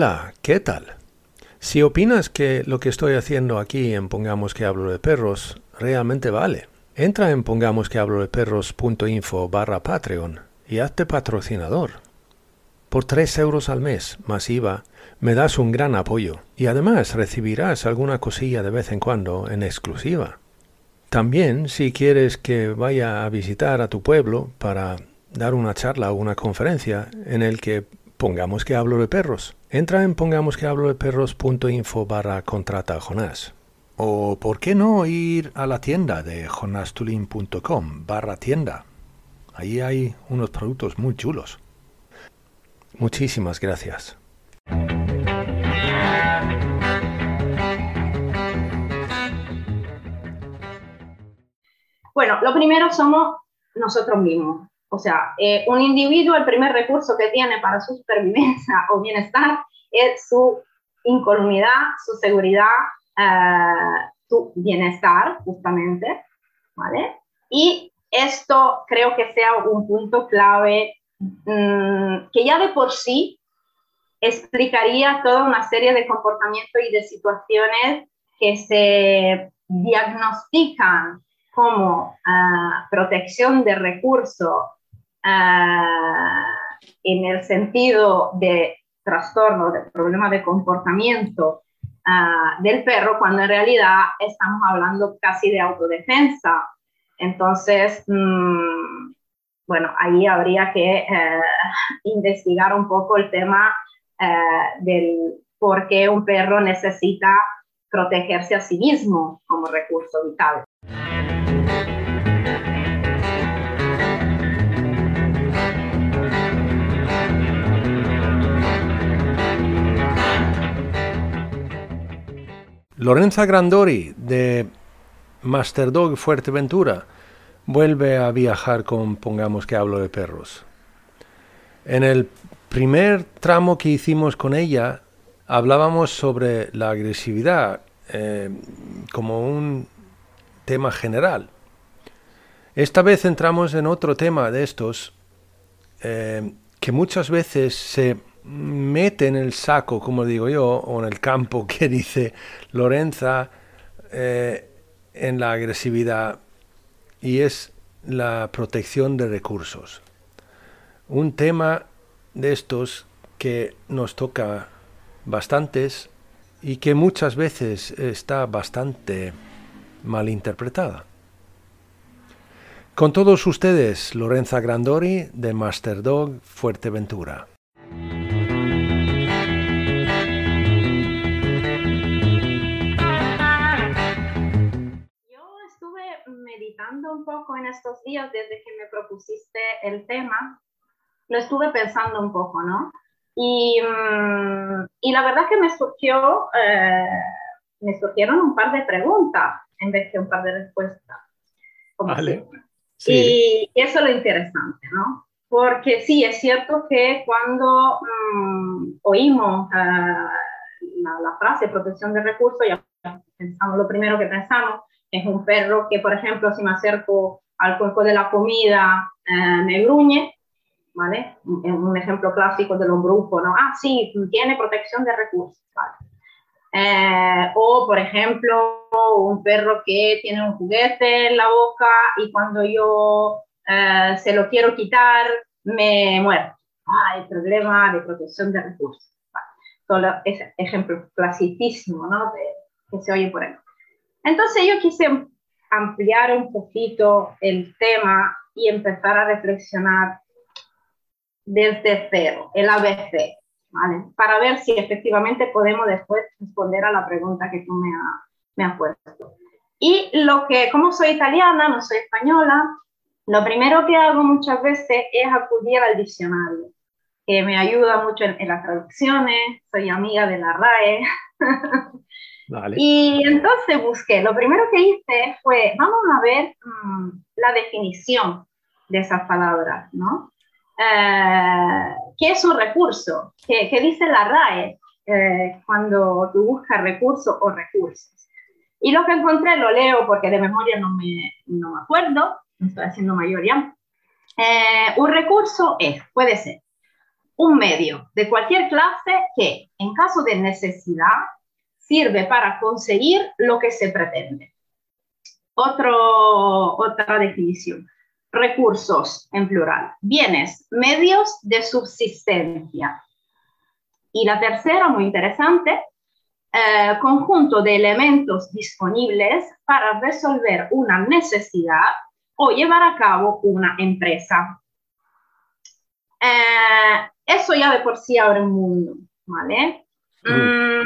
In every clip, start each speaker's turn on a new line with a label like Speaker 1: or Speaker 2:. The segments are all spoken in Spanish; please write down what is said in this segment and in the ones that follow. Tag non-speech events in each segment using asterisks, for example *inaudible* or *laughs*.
Speaker 1: Hola, ¿qué tal? Si opinas que lo que estoy haciendo aquí en Pongamos que hablo de perros realmente vale, entra en pongamos que hablo de perros.info barra Patreon y hazte patrocinador. Por 3 euros al mes, más IVA, me das un gran apoyo y además recibirás alguna cosilla de vez en cuando en exclusiva. También, si quieres que vaya a visitar a tu pueblo para dar una charla o una conferencia en el que pongamos que hablo de perros, Entra en pongamos que hablo de perros.info barra contrata a Jonás. O por qué no ir a la tienda de jonastulin.com barra tienda. Ahí hay unos productos muy chulos. Muchísimas gracias.
Speaker 2: Bueno, lo primero somos nosotros mismos. O sea, eh, un individuo, el primer recurso que tiene para su supervivencia *laughs* o bienestar es su incolumidad, su seguridad, eh, su bienestar, justamente, ¿vale? Y esto creo que sea un punto clave mm, que ya de por sí explicaría toda una serie de comportamientos y de situaciones que se diagnostican como uh, protección de recursos en el sentido de trastorno, de problema de comportamiento del perro, cuando en realidad estamos hablando casi de autodefensa. Entonces, mm, bueno, ahí habría que eh, *laughs* investigar un poco el tema eh, del por qué un perro necesita protegerse a sí mismo como recurso vital.
Speaker 1: Lorenza Grandori de Masterdog Fuerteventura vuelve a viajar con Pongamos que hablo de perros. En el primer tramo que hicimos con ella hablábamos sobre la agresividad eh, como un tema general. Esta vez entramos en otro tema de estos eh, que muchas veces se mete en el saco, como digo yo, o en el campo *laughs* que dice Lorenza, eh, en la agresividad, y es la protección de recursos. Un tema de estos que nos toca bastantes y que muchas veces está bastante mal interpretada. Con todos ustedes, Lorenza Grandori de Masterdog Fuerteventura.
Speaker 2: Un poco en estos días desde que me propusiste el tema, lo estuve pensando un poco, ¿no? Y, mm, y la verdad que me surgió, eh, me surgieron un par de preguntas en vez de un par de respuestas.
Speaker 1: vale.
Speaker 2: Sí. Y eso es lo interesante, ¿no? Porque sí, es cierto que cuando mm, oímos eh, la, la, frase protección de recursos, ya pensamos lo primero que pensamos es un perro que, por ejemplo, si me acerco al cuerpo de la comida, eh, me gruñe, ¿vale? Un ejemplo clásico de los grupos, ¿no? Ah, sí, tiene protección de recursos. Eh, o, por ejemplo, un perro que tiene un juguete en la boca y cuando yo eh, se lo quiero quitar, me muero. Ah, el problema de protección de recursos. Solo es ejemplo clasiquísimo, ¿no? Que se oye por ahí. Entonces yo quise ampliar un poquito el tema y empezar a reflexionar desde cero, el ABC, ¿vale? Para ver si efectivamente podemos después responder a la pregunta que tú me, has puesto. Y lo que, como soy italiana, no soy española, lo primero que hago muchas veces es acudir al diccionario, que me ayuda mucho en, las traducciones, soy amiga de la RAE. *laughs* Y entonces busqué, lo primero que hice fue, vamos a ver mm, la definición de esas palabras, ¿no? Eh, ¿Qué es un recurso? ¿Qué, qué dice la RAE eh, cuando tú buscas recursos o recursos? Y lo que encontré lo leo porque de memoria no me, no me acuerdo, estoy haciendo mayoría. Eh, un recurso es, puede ser, un medio de cualquier clase que, en caso de necesidad, sirve para conseguir lo que se pretende. Otro, otra definición. Recursos, en plural. Bienes, medios de subsistencia. Y la tercera, muy interesante, eh, conjunto de elementos disponibles para resolver una necesidad o llevar a cabo una empresa. Eh, eso ya de por sí abre un mundo, ¿vale? Mm,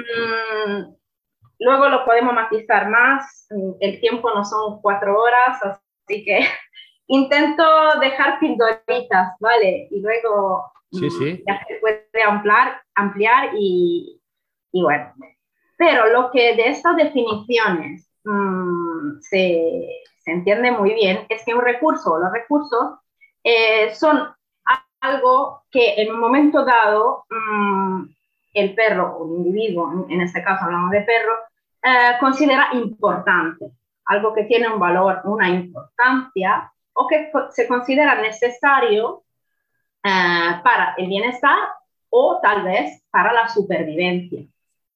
Speaker 2: luego lo podemos matizar más. El tiempo no son cuatro horas, así que *laughs* intento dejar pildoritas, ¿vale? Y luego
Speaker 1: sí, sí.
Speaker 2: ya se puede ampliar, ampliar y, y bueno, pero lo que de estas definiciones mm, se, se, entiende muy bien es que un recurso o los recursos eh, son algo que en un momento dado mm, el perro o el individuo, en este caso hablamos de perro, eh, considera importante, algo que tiene un valor, una importancia o que se considera necesario eh, para el bienestar o tal vez para la supervivencia.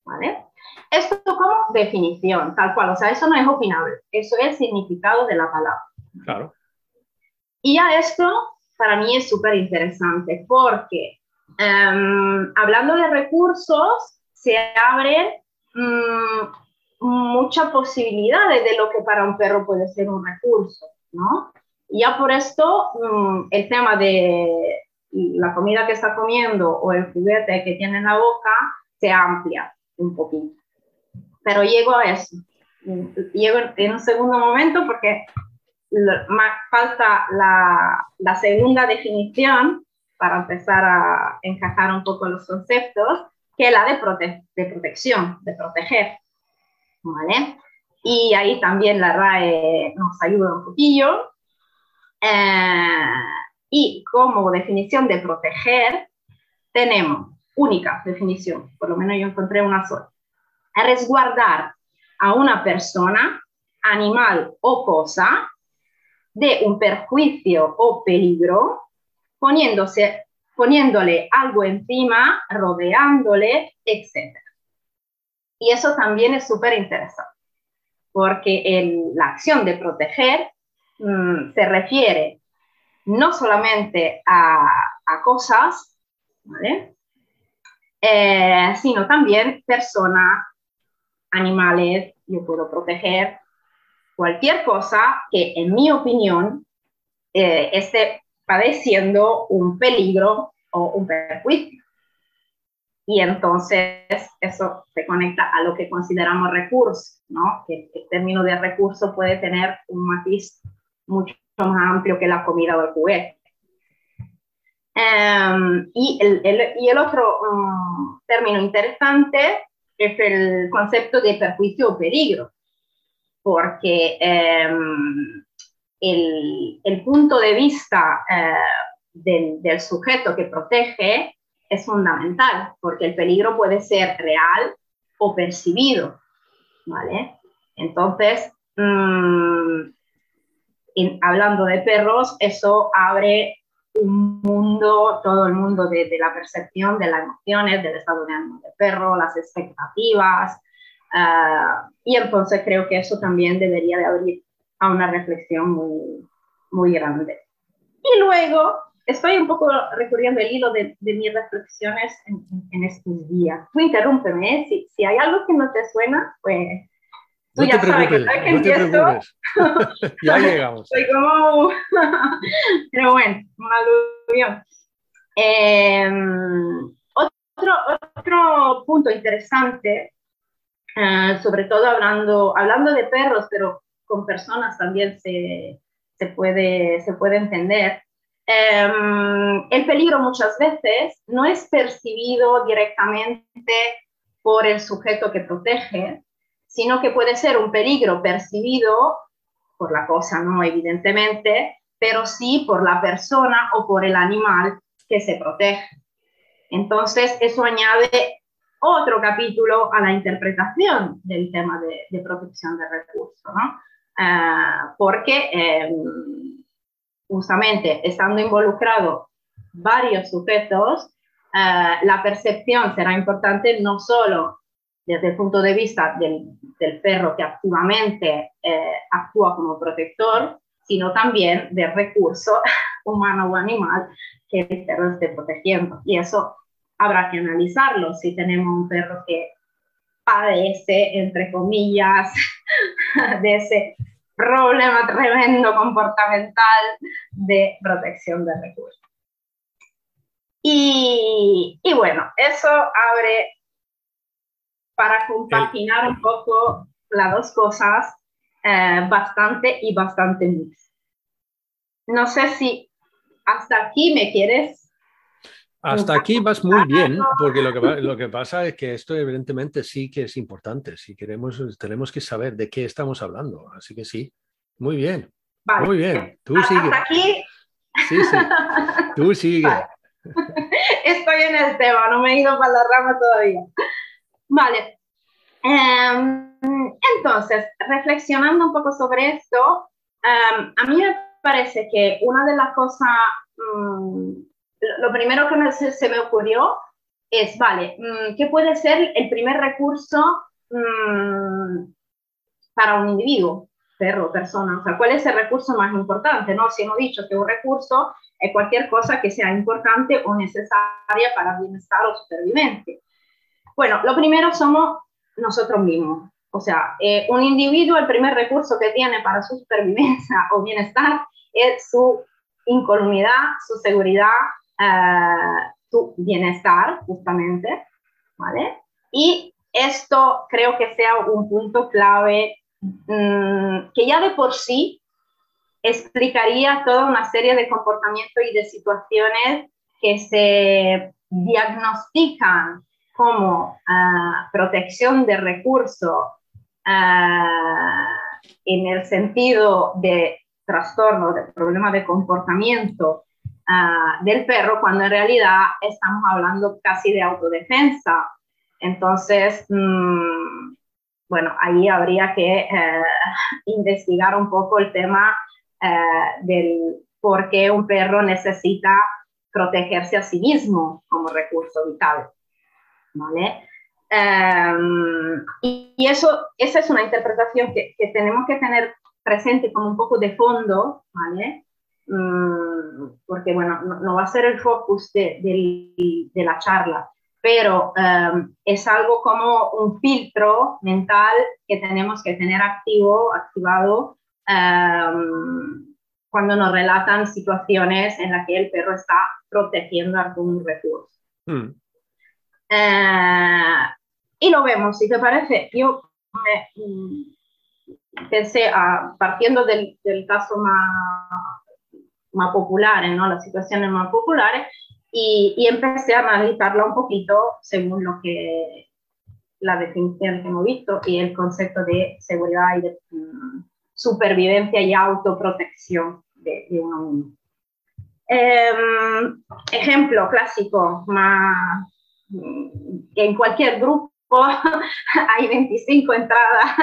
Speaker 2: ¿vale? Esto como definición, tal cual, o sea, eso no es opinable, eso es el significado de la palabra.
Speaker 1: Claro.
Speaker 2: Y a esto para mí es súper interesante porque em, hablando de recursos, se abren mm, muchas posibilidades de lo que para un perro puede ser un recurso, ¿no? Ya por esto mm, el tema de la comida que está comiendo o el juguete que tiene en la boca se amplia un poquito pero llego a eso. Llego en un segundo momento porque falta la, segunda definición para empezar a encajar un poco los conceptos, que la de, de protección, de proteger. ¿Vale? Y ahí también la RAE nos ayuda un poquillo. Eh, y como definición de proteger, tenemos única definición, por lo menos yo encontré una sola resguardar a una persona, animal o cosa de un perjuicio o peligro, poniéndose, poniéndole algo encima, rodeándole, etc. Y eso también es súper interesante, porque la acción de proteger mm, se refiere no solamente a, cosas. Eh, sino también personas animales, yo puedo proteger cualquier cosa que en mi opinión eh, esté padeciendo un peligro o un perjuicio. Y entonces eso se conecta a lo que consideramos recurso, ¿no? Que el término de recurso puede tener un matiz mucho más amplio que la comida o el juguete. Em, y, el, otro um, término interesante es el concepto de perjuicio o peligro, porque em, el, el, punto de vista eh, del, sujeto que protege es fundamental, porque el peligro puede ser real o percibido, ¿vale? Entonces, mm, hablando de perros, eso abre un mundo, todo el mundo de, la percepción de las emociones, del estado de ánimo del perro, las expectativas. Ah, y entonces creo que eso también debería de abrir a una reflexión muy, muy grande. Y luego estoy un poco recurriendo el hilo de, mis reflexiones en, estos días. Tú interrúmpeme, ¿eh? si, si hay algo que no te suena, pues
Speaker 1: no te preocupes, no te preocupes. ya llegamos.
Speaker 2: Soy como... *laughs* Pero bueno, un aluvión. Em, otro, otro punto interesante, eh, sobre todo hablando, hablando de perros, pero con personas también se, se, puede, se puede entender. Em, el peligro muchas veces no es percibido directamente por el sujeto que protege, sino que puede ser un peligro percibido por la cosa, no evidentemente, pero sí por la persona o por el animal que se protege. Entonces, eso añade otro capítulo a la interpretación del tema de, protección de recursos, ¿no? Ah, porque em, justamente estando involucrados varios sujetos, ah, la percepción será importante no solo desde el punto de vista del, perro que activamente eh, actúa como protector, sino también del recurso *laughs* humano o animal que el perro esté protegiendo. Y eso habrá que analizarlo si tenemos un perro que padece, entre comillas, *laughs* de ese problema tremendo comportamental de protección de recursos. Y, bueno, eso abre para compaginar un poco las dos cosas eh, bastante y bastante mix. No sé si hasta aquí me quieres
Speaker 1: hasta aquí vas muy bien, porque lo que, lo que pasa es que esto evidentemente sí que es importante. Si queremos, tenemos que saber de qué estamos hablando. Así que sí, muy bien. Muy bien. Tú sigue. Hasta aquí. Sí, sí. Tú sigue. *laughs*
Speaker 2: Estoy en el tema, no me he ido para la rama todavía. Vale. Em, entonces, reflexionando un poco sobre esto, em, a mí me parece que una de las cosas mm, lo primero que se me ocurrió es, vale, mm, ¿qué puede ser el primer recurso mm, para un individuo, perro, persona? O sea, ¿cuál es el recurso más importante? ¿no? Si hemos dicho que un recurso es cualquier cosa que sea importante o necesaria para bienestar o supervivencia. Bueno, lo primero somos nosotros mismos. O sea, eh, un individuo, el primer recurso que tiene para su supervivencia *laughs* o bienestar es su incolumidad, su seguridad, tu bienestar, justamente, ¿vale? Y esto creo que sea un punto clave mm, que ya de por sí explicaría toda una serie de comportamientos y de situaciones que se diagnostican como ah, protección de recursos ah, en el sentido de trastorno, de problema de comportamiento Ah, del perro cuando en realidad estamos hablando casi de autodefensa. Entonces, mm, bueno, ahí habría que eh, *laughs* investigar un poco el tema eh, del por qué un perro necesita protegerse a sí mismo como recurso vital. ¿Vale? Em, y, eso, esa es una interpretación que, que, tenemos que tener presente como un poco de fondo, ¿vale? Mm, porque bueno, no, va a ser el focus de, de, la charla, pero um, es algo como un filtro mental que tenemos que tener activo, activado um, cuando nos relatan situaciones en las que el perro está protegiendo algún recurso. Mm. Uh, y lo vemos, si te parece, yo me, mm, pensé, a, partiendo del, del caso más más populares, ¿no? las situaciones más populares, y, y, empecé a analizarla un poquito según lo que la definición que hemos visto y el concepto de seguridad y de mm, supervivencia y autoprotección de, de uno mismo. Em, ejemplo clásico, más, que en cualquier grupo *laughs* hay 25 entradas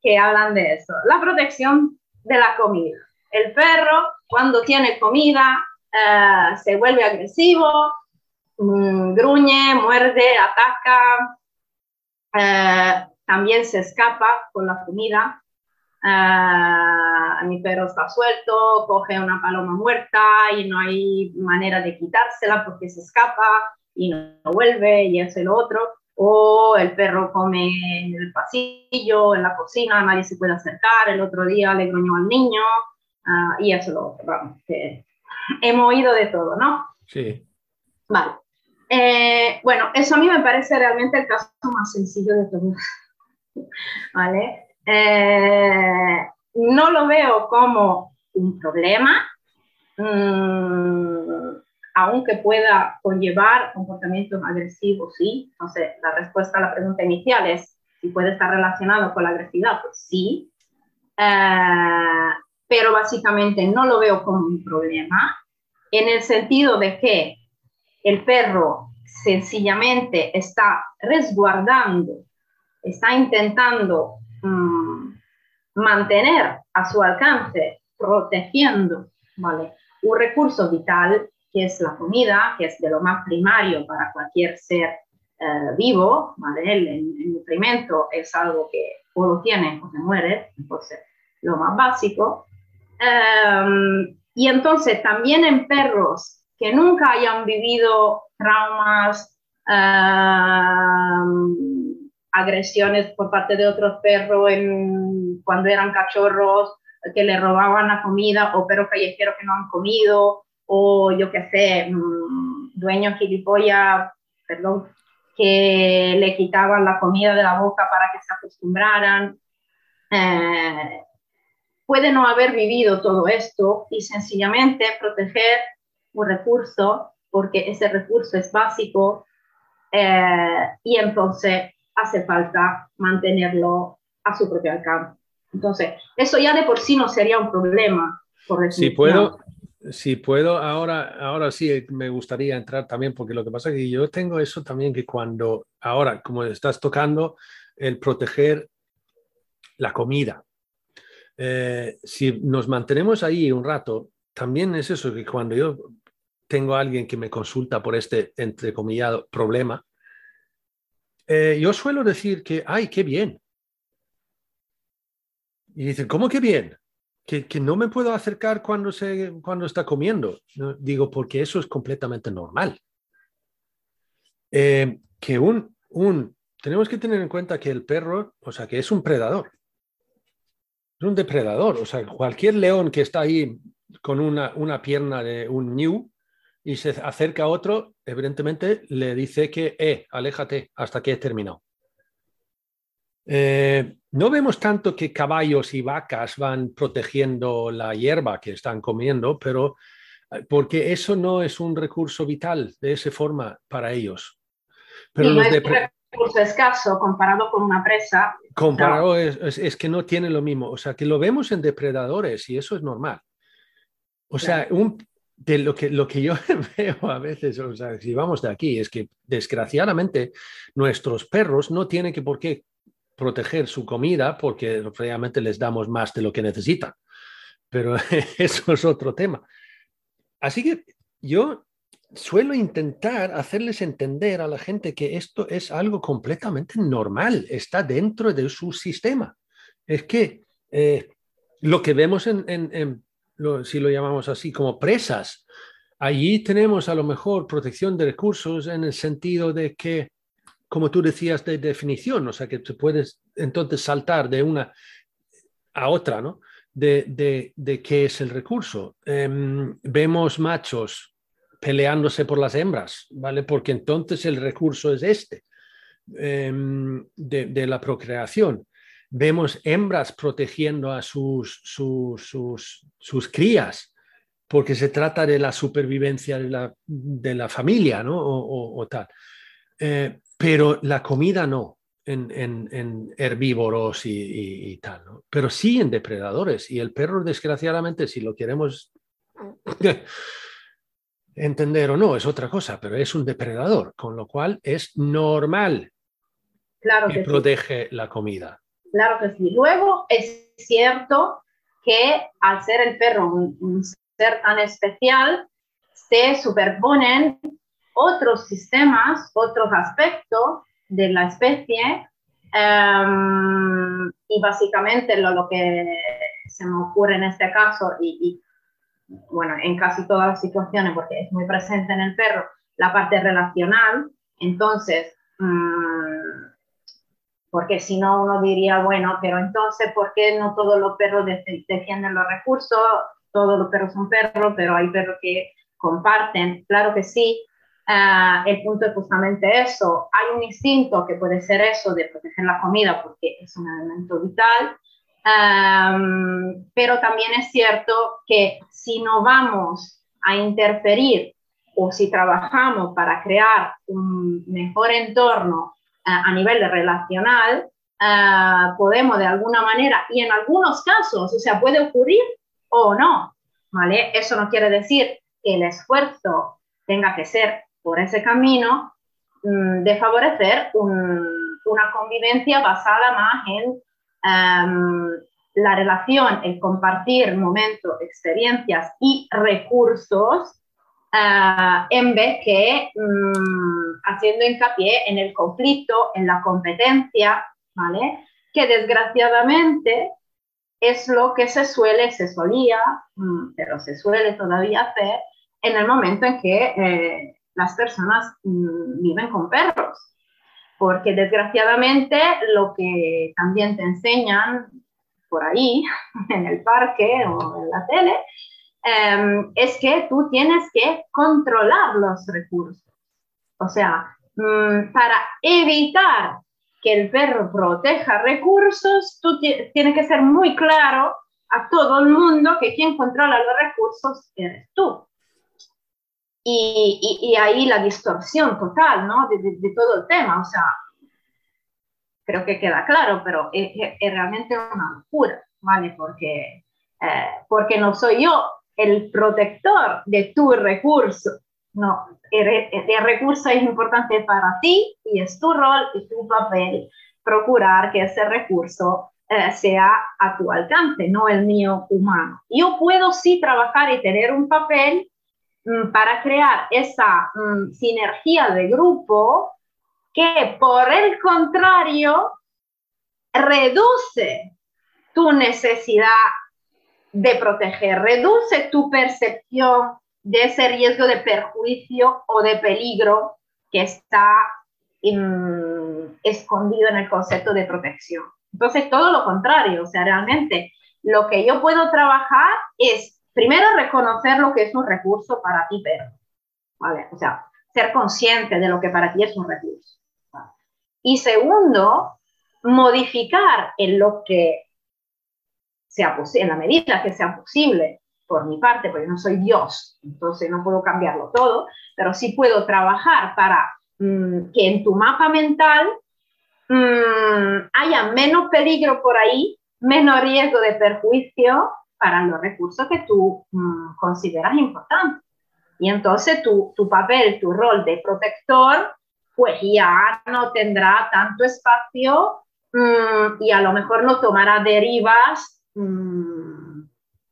Speaker 2: que hablan de eso. La protección de la comida. El perro cuando tiene comida eh, se vuelve agresivo, mm, gruñe, muerde, ataca, eh, también se escapa con la comida. Eh, mi perro está suelto, coge una paloma muerta y no hay manera de quitársela porque se escapa y no vuelve y hace lo otro. O el perro come en el pasillo, en la cocina, nadie se puede acercar. El otro día le gruñó al niño, Ah, y eso lo vamos, que hemos oído de todo, ¿no?
Speaker 1: Sí.
Speaker 2: Vale. Eh, bueno, eso a mí me parece realmente el caso más sencillo de todos. *laughs* ¿Vale? Eh, no lo veo como un problema, mm, aunque pueda conllevar comportamientos agresivos, sí. Entonces, la respuesta a la pregunta inicial es si puede estar relacionado con la agresividad, pues sí. Eh, pero básicamente no lo veo como un problema, en el sentido de que el perro sencillamente está resguardando, está intentando mm, mantener a su alcance, protegiendo ¿vale? un recurso vital que es la comida, que es de lo más primario para cualquier ser eh, vivo, ¿vale? El, nutrimento es algo que o lo tiene o se muere, entonces lo más básico. Em, y entonces también en perros que nunca hayan vivido traumas, em, agresiones por parte de otros perros en, cuando eran cachorros, que le robaban la comida, o perros callejeros que no han comido, o yo qué sé, mm, dueños gilipollas, perdón, que le quitaban la comida de la boca para que se acostumbraran. Eh, puede no haber vivido todo esto y sencillamente proteger un recurso porque ese recurso es básico eh, y entonces hace falta mantenerlo a su propio alcance. Entonces, eso ya de por sí no sería un problema.
Speaker 1: Por si puedo, si puedo, ahora, ahora sí me gustaría entrar también, porque lo que pasa es que yo tengo eso también que cuando, ahora, como estás tocando, el proteger la comida. Eh, si nos mantenemos ahí un rato, también es eso, que cuando yo tengo a alguien que me consulta por este, entrecomillado, problema, eh, yo suelo decir que, ay, qué bien. Y dicen, ¿cómo que bien? que, no me puedo acercar cuando, se, cuando está comiendo. Digo, porque eso es completamente normal. Eh, que un, un, tenemos que tener en cuenta que el perro, o sea, que es un predador. Es un depredador. O sea, cualquier león que está ahí con una, una pierna de un new y se acerca a otro, evidentemente le dice que, eh, aléjate hasta que he terminado. Eh, no vemos tanto que caballos y vacas van protegiendo la hierba que están comiendo, pero eh, porque eso no es un recurso vital de esa forma para ellos.
Speaker 2: Pero no es un recurso escaso comparado con una presa.
Speaker 1: Comparado es, que no tiene lo mismo. O sea, que lo vemos en depredadores y eso es normal. O sea, un, de lo que, lo que yo *laughs* veo a veces, o sea, si vamos de aquí, es que desgraciadamente nuestros perros no tienen que por qué proteger su comida porque realmente les damos más de lo que necesitan. Pero *laughs* eso es otro tema. Así que yo suelo intentar hacerles entender a la gente que esto es algo completamente normal, está dentro de su sistema. Es que eh, lo que vemos en, si lo llamamos así, como presas, allí tenemos a lo mejor protección de recursos en el sentido de que como tú decías, de definición, o sea, que te puedes entonces saltar de una a otra, ¿no? De, de, qué es el recurso. Em, vemos machos peleándose por las hembras, ¿vale? Porque entonces el recurso es este, em, de, la procreación. Vemos hembras protegiendo a sus, sus, sus, crías, porque se trata de la supervivencia de la, de la familia, ¿no? O, tal. Eh, pero la comida no en, herbívoros y, tal, ¿no? pero sí en depredadores. Y el perro, desgraciadamente, si lo queremos *laughs* entender o no, es otra cosa, pero es un depredador, con lo cual es normal
Speaker 2: claro
Speaker 1: que, protege la comida.
Speaker 2: Claro que sí. Luego es cierto que al ser el perro un ser tan especial, se superponen otros sistemas, otros aspectos de la especie em, y básicamente lo, lo, que se me ocurre en este caso y, bueno, en casi todas las situaciones porque es muy presente en el perro, la parte relacional, entonces, mm, porque si no uno diría, bueno, pero entonces, ¿por qué no todos los perros defienden los recursos? Todos los perros son perros, pero hay perros que comparten, claro que sí, Ah, el punto es justamente eso. Hay un instinto que puede ser eso de proteger la comida porque es un elemento vital, pero también es cierto que si no vamos a interferir o si trabajamos para crear un mejor entorno eh, a nivel relacional, eh, podemos de alguna manera, y en algunos casos, o sea, puede ocurrir o no, ¿vale? Eso no quiere decir que el esfuerzo tenga que ser por ese camino mm, de favorecer una convivencia basada más en em, la relación, el compartir momentos, experiencias y recursos uh, en vez que um, haciendo hincapié en el conflicto, en la competencia, ¿vale? Que desgraciadamente es lo que se suele, se solía, um, pero se suele todavía hacer en el momento en que eh, las personas um, viven con perros. Porque desgraciadamente lo que también te enseñan por ahí, *laughs* en el parque o en la tele, Em, es que tú tienes que controlar los recursos. O sea, mm, para evitar que el perro proteja recursos, tú tienes que ser muy claro a todo el mundo que quien controla los recursos eres tú. Y, y, ahí la distorsión total, ¿no? De, de, todo el tema, o sea, creo que queda claro, pero es, es realmente una locura, ¿vale? Porque, eh, porque no soy yo el protector de tu recurso. No, el, recurso es importante para ti y es tu rol y tu papel procurar que ese recurso eh, sea a tu alcance, no el mío humano. Yo puedo sí trabajar y tener un papel para crear esa mm, sinergia de grupo que por el contrario reduce tu necesidad de proteger, reduce tu percepción de ese riesgo de perjuicio o de peligro que está escondido en el concepto de protección. Entonces, todo lo contrario, o sea, realmente lo que yo puedo trabajar es, primero, reconocer lo que es un recurso para ti, pero, ¿vale? O sea, ser consciente de lo que para ti es un recurso. Y segundo, modificar en lo que sea en la medida que sea posible por mi parte, porque no soy Dios, entonces no puedo cambiarlo todo, pero sí puedo trabajar para mm, que en tu mapa mental mm, haya menos peligro por ahí, menos riesgo de perjuicio para los recursos que tú mm, consideras importantes. Y entonces tu, tu papel, tu rol de protector, pues ya no tendrá tanto espacio y a lo mejor no tomará derivas mmm,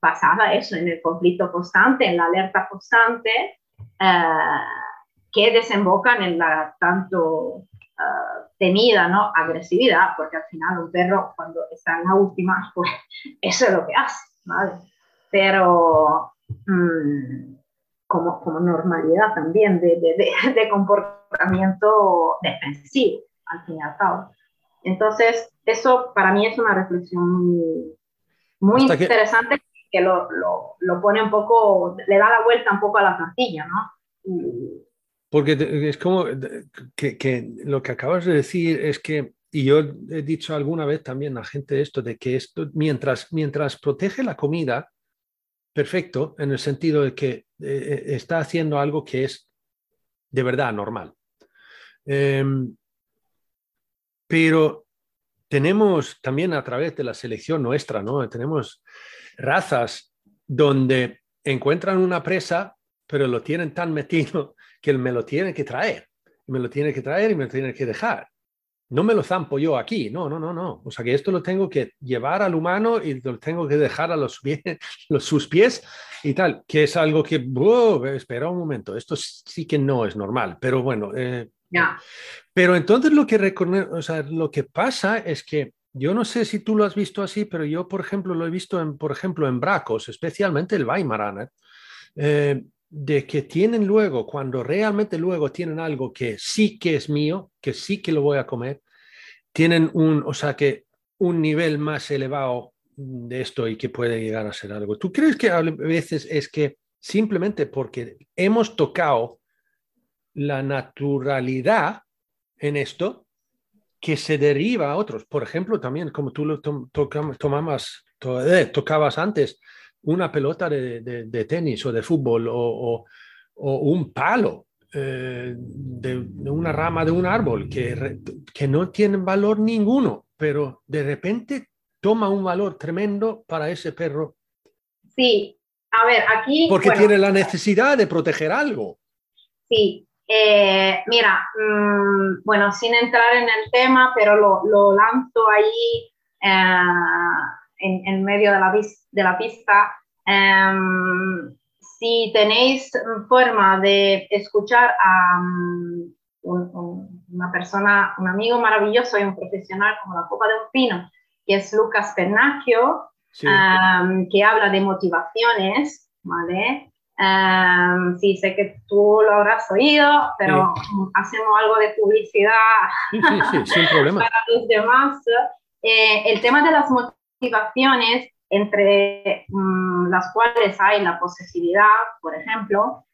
Speaker 2: basada eso, en el conflicto constante, en la alerta constante, eh, que desembocan en la tanto uh, temida ¿no? agresividad, porque al final un perro cuando está en la última, *laughs* pues eso es lo que hace, ¿vale? Pero mm, como, como, normalidad también de, de, *laughs* de, comportamiento defensivo, al fin y al cabo. Entonces, eso para mí es una reflexión muy, muy interesante que, lo, lo, pone un poco, le da la vuelta un poco a la tortilla, ¿no?
Speaker 1: Porque es como que, que, lo que acabas de decir es que, y yo he dicho alguna vez también a gente esto, de que esto, mientras, mientras protege la comida, perfecto, en el sentido de que eh, eh, está haciendo algo que es de verdad normal. Em, pero tenemos también a través de la selección nuestra, ¿no? Tenemos razas donde encuentran una presa, pero lo tienen tan metido *laughs* que me lo tienen que traer. Me lo tienen que traer y me lo tienen que dejar. No me lo zampo yo aquí, no, no, no, no. O sea que esto lo tengo que llevar al humano y lo tengo que dejar a los, *laughs* los sus pies y tal, que es algo que, espera un momento, esto sí que no es normal, pero bueno, eh, pero entonces lo que, o sea, lo que pasa es que yo no sé si tú lo has visto así, pero yo, por ejemplo, lo he visto, en, por ejemplo, en Bracos, especialmente el Weimaraner, eh, de que tienen luego, cuando realmente luego tienen algo que sí que es mío, que sí que lo voy a comer, tienen un, o sea, que un nivel más elevado de esto y que puede llegar a ser algo. ¿Tú crees que a veces es que simplemente porque hemos tocado la naturalidad en esto, que se deriva a otros. Por ejemplo, también como tú lo tomabas, eh, tocabas antes, una pelota de, tenis o de fútbol o, un palo eh, de, una rama de un árbol que, que no tiene valor ninguno, pero de repente toma un valor tremendo para ese perro.
Speaker 2: Sí, a ver, aquí...
Speaker 1: Porque tiene la necesidad de proteger algo.
Speaker 2: Sí, eh, mira, mm, bueno, sin entrar en el tema, pero lo, lanzo ahí eh, en, medio de la, de la pista. Em, si tenéis forma de escuchar a mm, una persona, un amigo maravilloso y un profesional como la copa de un pino, que es Lucas Pernacchio, em, que habla de motivaciones, ¿vale? Um, sí, sé que tú lo habrás oído, pero hacemos algo de publicidad
Speaker 1: sin *laughs* problema.
Speaker 2: para los demás. Eh, el tema de las motivaciones, entre mm, las cuales hay la posesividad, por ejemplo,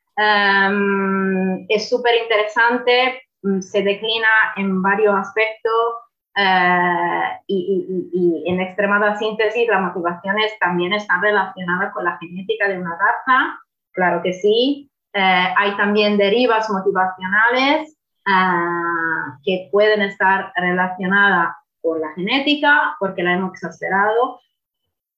Speaker 2: es súper interesante, mm, se declina en varios aspectos eh, y, y, en extremada síntesis, las motivaciones también están relacionadas con la genética de una raza Claro que sí. Eh, hay también derivas motivacionales eh, que pueden estar relacionadas con la genética, porque la hemos exagerado,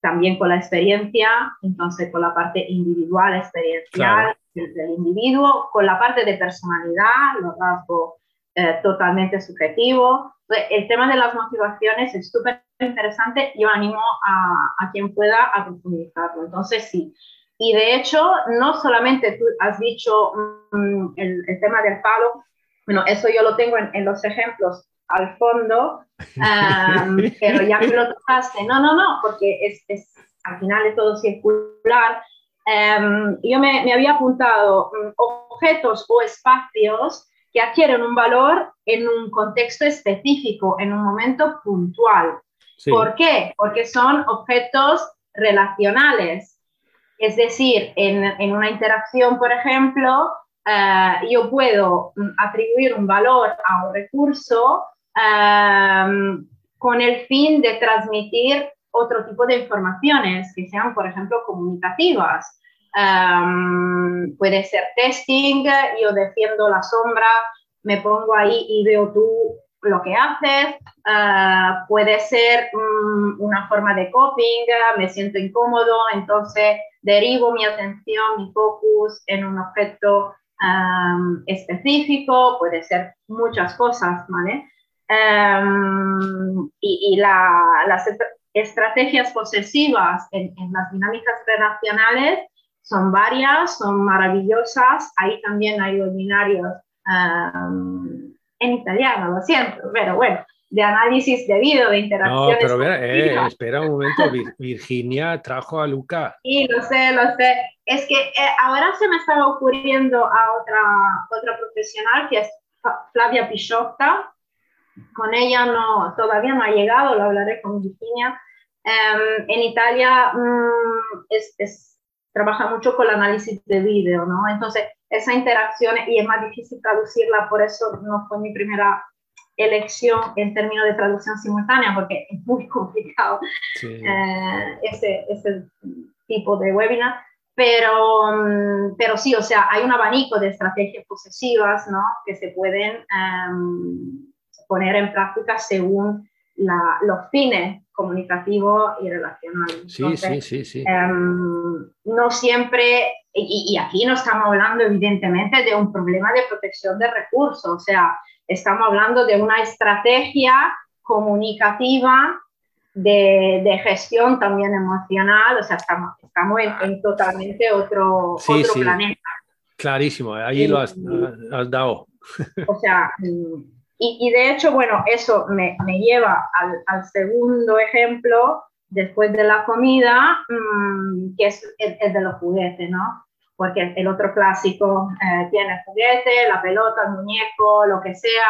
Speaker 2: también con la experiencia, entonces con la parte individual, experiencial del, individuo, con la parte de personalidad, los rasgos eh, totalmente subjetivos. El tema de las motivaciones es súper interesante, yo animo a, a, quien pueda a profundizarlo. Entonces, sí, y de hecho, no solamente tú has dicho mm, el, tema del palo, bueno, eso yo lo tengo en, los ejemplos al fondo, *laughs* pero ya que lo tocaste, no, no, no, porque es, es al final es todo circular. Em, yo me, me, había apuntado mm, objetos o espacios que adquieren un valor en un contexto específico, en un momento puntual. ¿Por qué? Porque son objetos relacionales. Es decir, en, una interacción, por ejemplo, eh, yo puedo mm, atribuir un valor a un recurso con el fin de transmitir otro tipo de informaciones que sean, por ejemplo, comunicativas. Puede ser testing, yo defiendo la sombra, me pongo ahí y veo tú lo que haces, ah, puede ser mm, una forma de coping, me siento incómodo, entonces derivo mi atención, mi focus en un objeto específico, puede ser muchas cosas, ¿vale? Y, las estrategias posesivas en, las dinámicas relacionales son varias, son maravillosas, ahí también hay los binarios en italiano, lo siento, pero bueno, de análisis debido, de interacciones.
Speaker 1: No, pero eh, espera un momento, Virginia trajo a Luca.
Speaker 2: Sí, lo sé, lo sé. Es que eh, ahora se me estaba ocurriendo a otra, otra profesional que es Flavia Pichotta. Con ella no, todavía no ha llegado, lo hablaré con Virginia. Em, en Italia mm, es, es, trabaja mucho con el análisis de vídeo, ¿no? Entonces, esa interacción y es más difícil traducirla, por eso no fue mi primera elección en términos de traducción simultánea, porque *laughs* es muy complicado eh, ese, ese, tipo de webinar. Pero, mm, pero sí, o sea, hay un abanico de estrategias posesivas ¿no? que se pueden em, poner en práctica según la, los fines comunicativos y relacionales.
Speaker 1: Sí, sí, sí, sí.
Speaker 2: Em, no siempre, y, y, aquí no estamos hablando evidentemente de un problema de protección de recursos, o sea, estamos hablando de una estrategia comunicativa de, de gestión también emocional, o sea, estamos, estamos en, totalmente otro, otro planeta.
Speaker 1: Clarísimo, ahí lo has, has, dado.
Speaker 2: O sea, mm, y, de hecho, bueno, eso me, me lleva al, al, segundo ejemplo después de la comida, mm, que es el, de los juguetes, ¿no? Porque el otro clásico eh, tiene juguete, la pelota, el muñeco, lo que sea,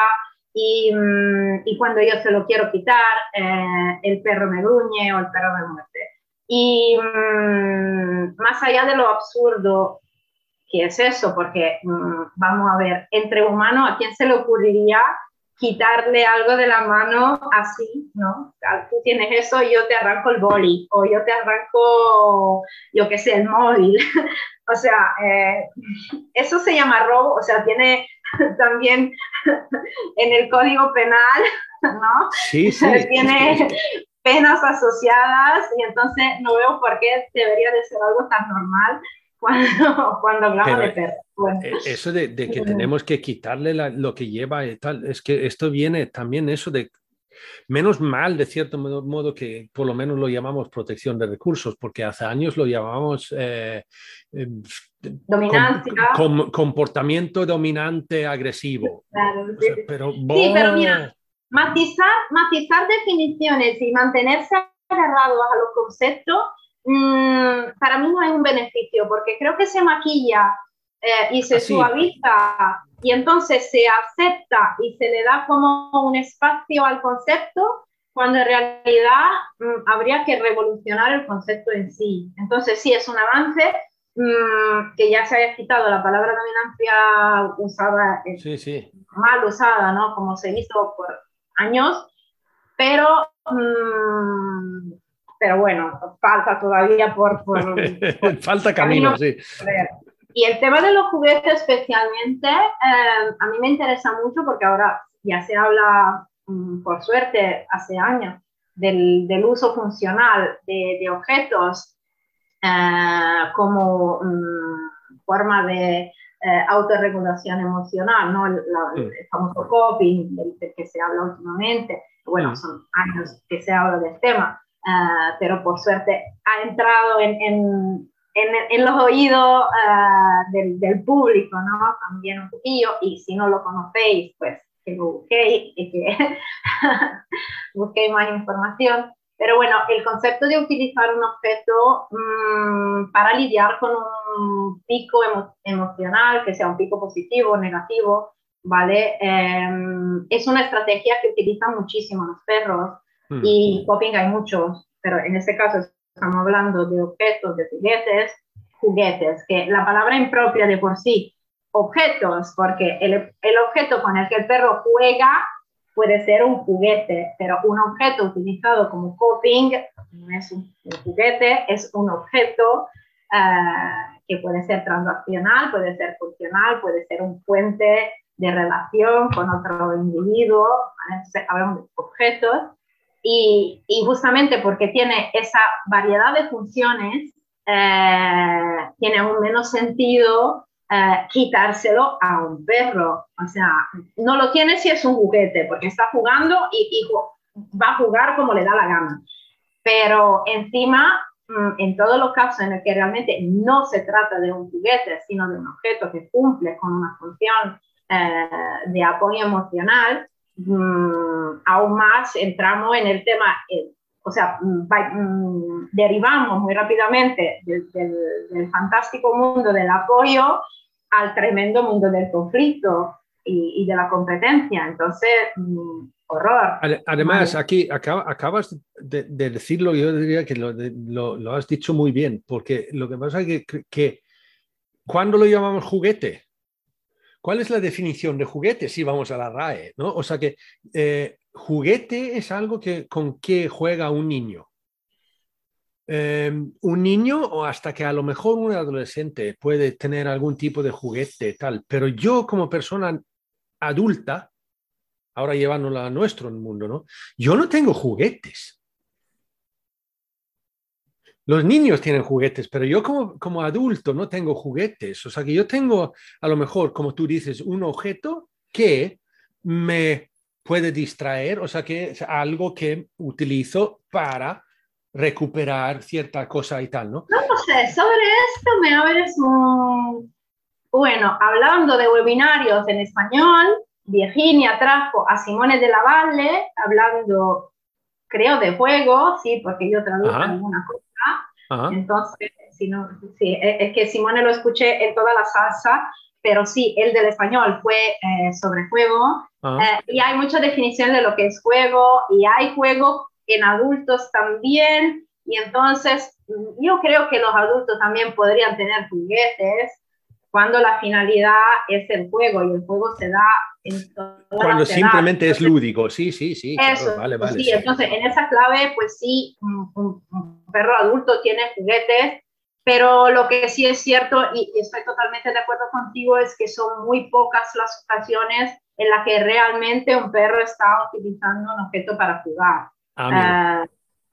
Speaker 2: y, mm, y cuando yo se lo quiero quitar, eh, el perro me gruñe o el perro me muerde. Y mm, más allá de lo absurdo que es eso, porque vamos a ver, entre humanos, ¿a quién se le ocurriría quitarle algo de la mano así, ¿no? Tú tienes eso, yo te arranco el boli o yo te arranco, yo qué sé, el móvil. *laughs* o sea, eh, eso se llama robo, o sea, tiene *laughs* también *laughs* en el código penal, ¿no?
Speaker 1: Sí, sí.
Speaker 2: tiene penas asociadas y entonces no veo por qué debería de ser algo tan normal cuando, *laughs* cuando hablamos de perros.
Speaker 1: Eh, eso de, que tenemos que quitarle lo que lleva y tal, es que esto viene también eso de menos mal, de cierto modo, que por lo menos lo llamamos protección de recursos, porque hace años lo llamábamos eh,
Speaker 2: eh, dominancia.
Speaker 1: comportamiento dominante agresivo.
Speaker 2: sí. pero, sí, pero mira, matizar, matizar definiciones y mantenerse agarrados a los conceptos Mm, para mí no hay un beneficio porque creo que se maquilla eh, y se ah, suaviza y entonces se acepta y se le da como un espacio al concepto cuando en realidad mm, habría que revolucionar el concepto en sí. Entonces sí, es un avance mm, que ya se haya quitado la palabra dominancia usada,
Speaker 1: sí,
Speaker 2: mal usada, ¿no? Como se hizo por años, pero pero bueno, falta todavía por... *laughs*
Speaker 1: falta camino, sí.
Speaker 2: Y el tema de los juguetes especialmente, eh, a mí me interesa mucho porque ahora ya se habla, mm, por suerte, hace años, del, del uso funcional de, de objetos eh, como mm, forma de eh, autorregulación emocional, ¿no? El, famoso coping del, que se habla últimamente. Bueno, son años que se habla del tema. Ah, pero por suerte ha entrado en, en, en, los oídos ah, del, del, público, ¿no? También un poquillo, y si no lo conocéis, pues que lo busquéis y que *laughs* busquéis más información. Pero bueno, el concepto de utilizar un objeto mmm, para lidiar con un pico emocional, que sea un pico positivo o negativo, ¿vale? Eh, es una estrategia que utilizan muchísimo los perros Hmm. Y coping hay muchos, pero en este caso estamos hablando de objetos, de juguetes, juguetes, que la palabra impropia de por sí, objetos, porque el, el objeto con el que el perro juega puede ser un juguete, pero un objeto utilizado como coping no es un, juguete, es un objeto uh, que puede ser transaccional, puede ser funcional, puede ser un puente de relación con otro individuo, entonces hablamos de objetos y, justamente porque tiene esa variedad de funciones, eh, tiene un menos sentido eh, quitárselo a un perro. O sea, no lo tiene si es un juguete, porque está jugando y, va a jugar como le da la gana. Pero encima, mm, en todos los casos en los que realmente no se trata de un juguete, sino de un objeto que cumple con una función eh, de apoyo emocional, Mm, aún más entramos en el tema, eh, o sea, mm, mm, derivamos muy rápidamente del, fantástico mundo del apoyo al tremendo mundo del conflicto y, de la competencia. Entonces, horror.
Speaker 1: Además, aquí acabas de, decirlo, yo diría que lo, lo, has dicho muy bien, porque lo que pasa es que, que cuando lo llamamos juguete, ¿Cuál es la definición de juguete si vamos a la RAE? ¿no? O sea que eh, juguete es algo que, con que juega un niño. Em, un niño o hasta que a lo mejor un adolescente puede tener algún tipo de juguete tal, pero yo como persona adulta, ahora llevándolo a nuestro mundo, ¿no? Yo no tengo juguetes. Los niños tienen juguetes, pero yo como, como adulto no tengo juguetes. O sea que yo tengo, a lo mejor, como tú dices, un objeto que me puede distraer, o sea que es algo que utilizo para recuperar cierta cosa y tal, ¿no?
Speaker 2: No, no sé, sobre esto me abres un... Bueno, hablando de webinarios en español, Virginia trajo a Simone de la Valle hablando, creo, de juego, sí, porque yo traduzco alguna cosa entonces, si no, sí, es que Simone lo escuché en toda la salsa, pero sí, el del español fue eh, sobre juego. Eh, y hay mucha definición de lo que es juego y hay juego en adultos también. Y entonces, yo creo que los adultos también podrían tener juguetes, cuando la finalidad es el juego y el juego se da en
Speaker 1: Cuando simplemente es lúdico, sí, sí, sí.
Speaker 2: Eso, vale, vale, sí, entonces en esa clave, pues sí, un, perro adulto tiene juguetes, pero lo que sí es cierto, y, estoy totalmente de acuerdo contigo, es que son muy pocas las ocasiones en las que realmente un perro está utilizando un objeto para jugar. Ah,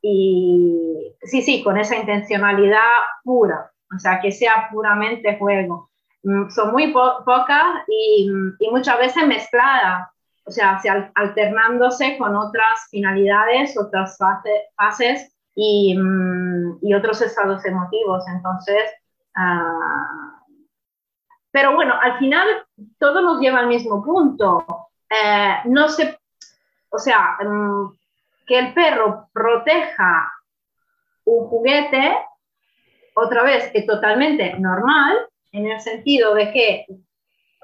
Speaker 2: y sí, sí, con esa intencionalidad pura, o sea, que sea puramente juego. Mm, son muy pocas y, y, muchas veces mezcladas, o sea, alternándose con otras finalidades, otras fases y, mm, y otros estados emotivos. Entonces, uh, pero bueno, al final todo nos lleva al mismo punto. Eh, no se, o sea, que el perro proteja un juguete, otra vez, es totalmente normal, en el sentido de que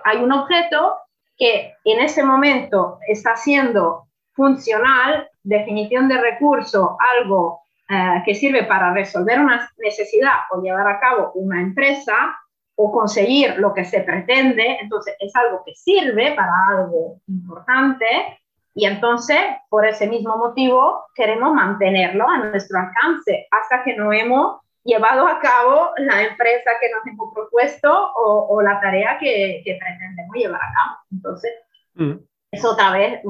Speaker 2: hay un objeto que en ese momento está siendo funcional, definición de recurso, algo eh, que sirve para resolver una necesidad o llevar a cabo una empresa o conseguir lo que se pretende, entonces es algo que sirve para algo importante y entonces por ese mismo motivo queremos mantenerlo a nuestro alcance hasta que no hemos llevado a cabo la empresa que nos hemos propuesto o, la tarea que, pretendemos llevar a cabo. Entonces, mm. es otra vez,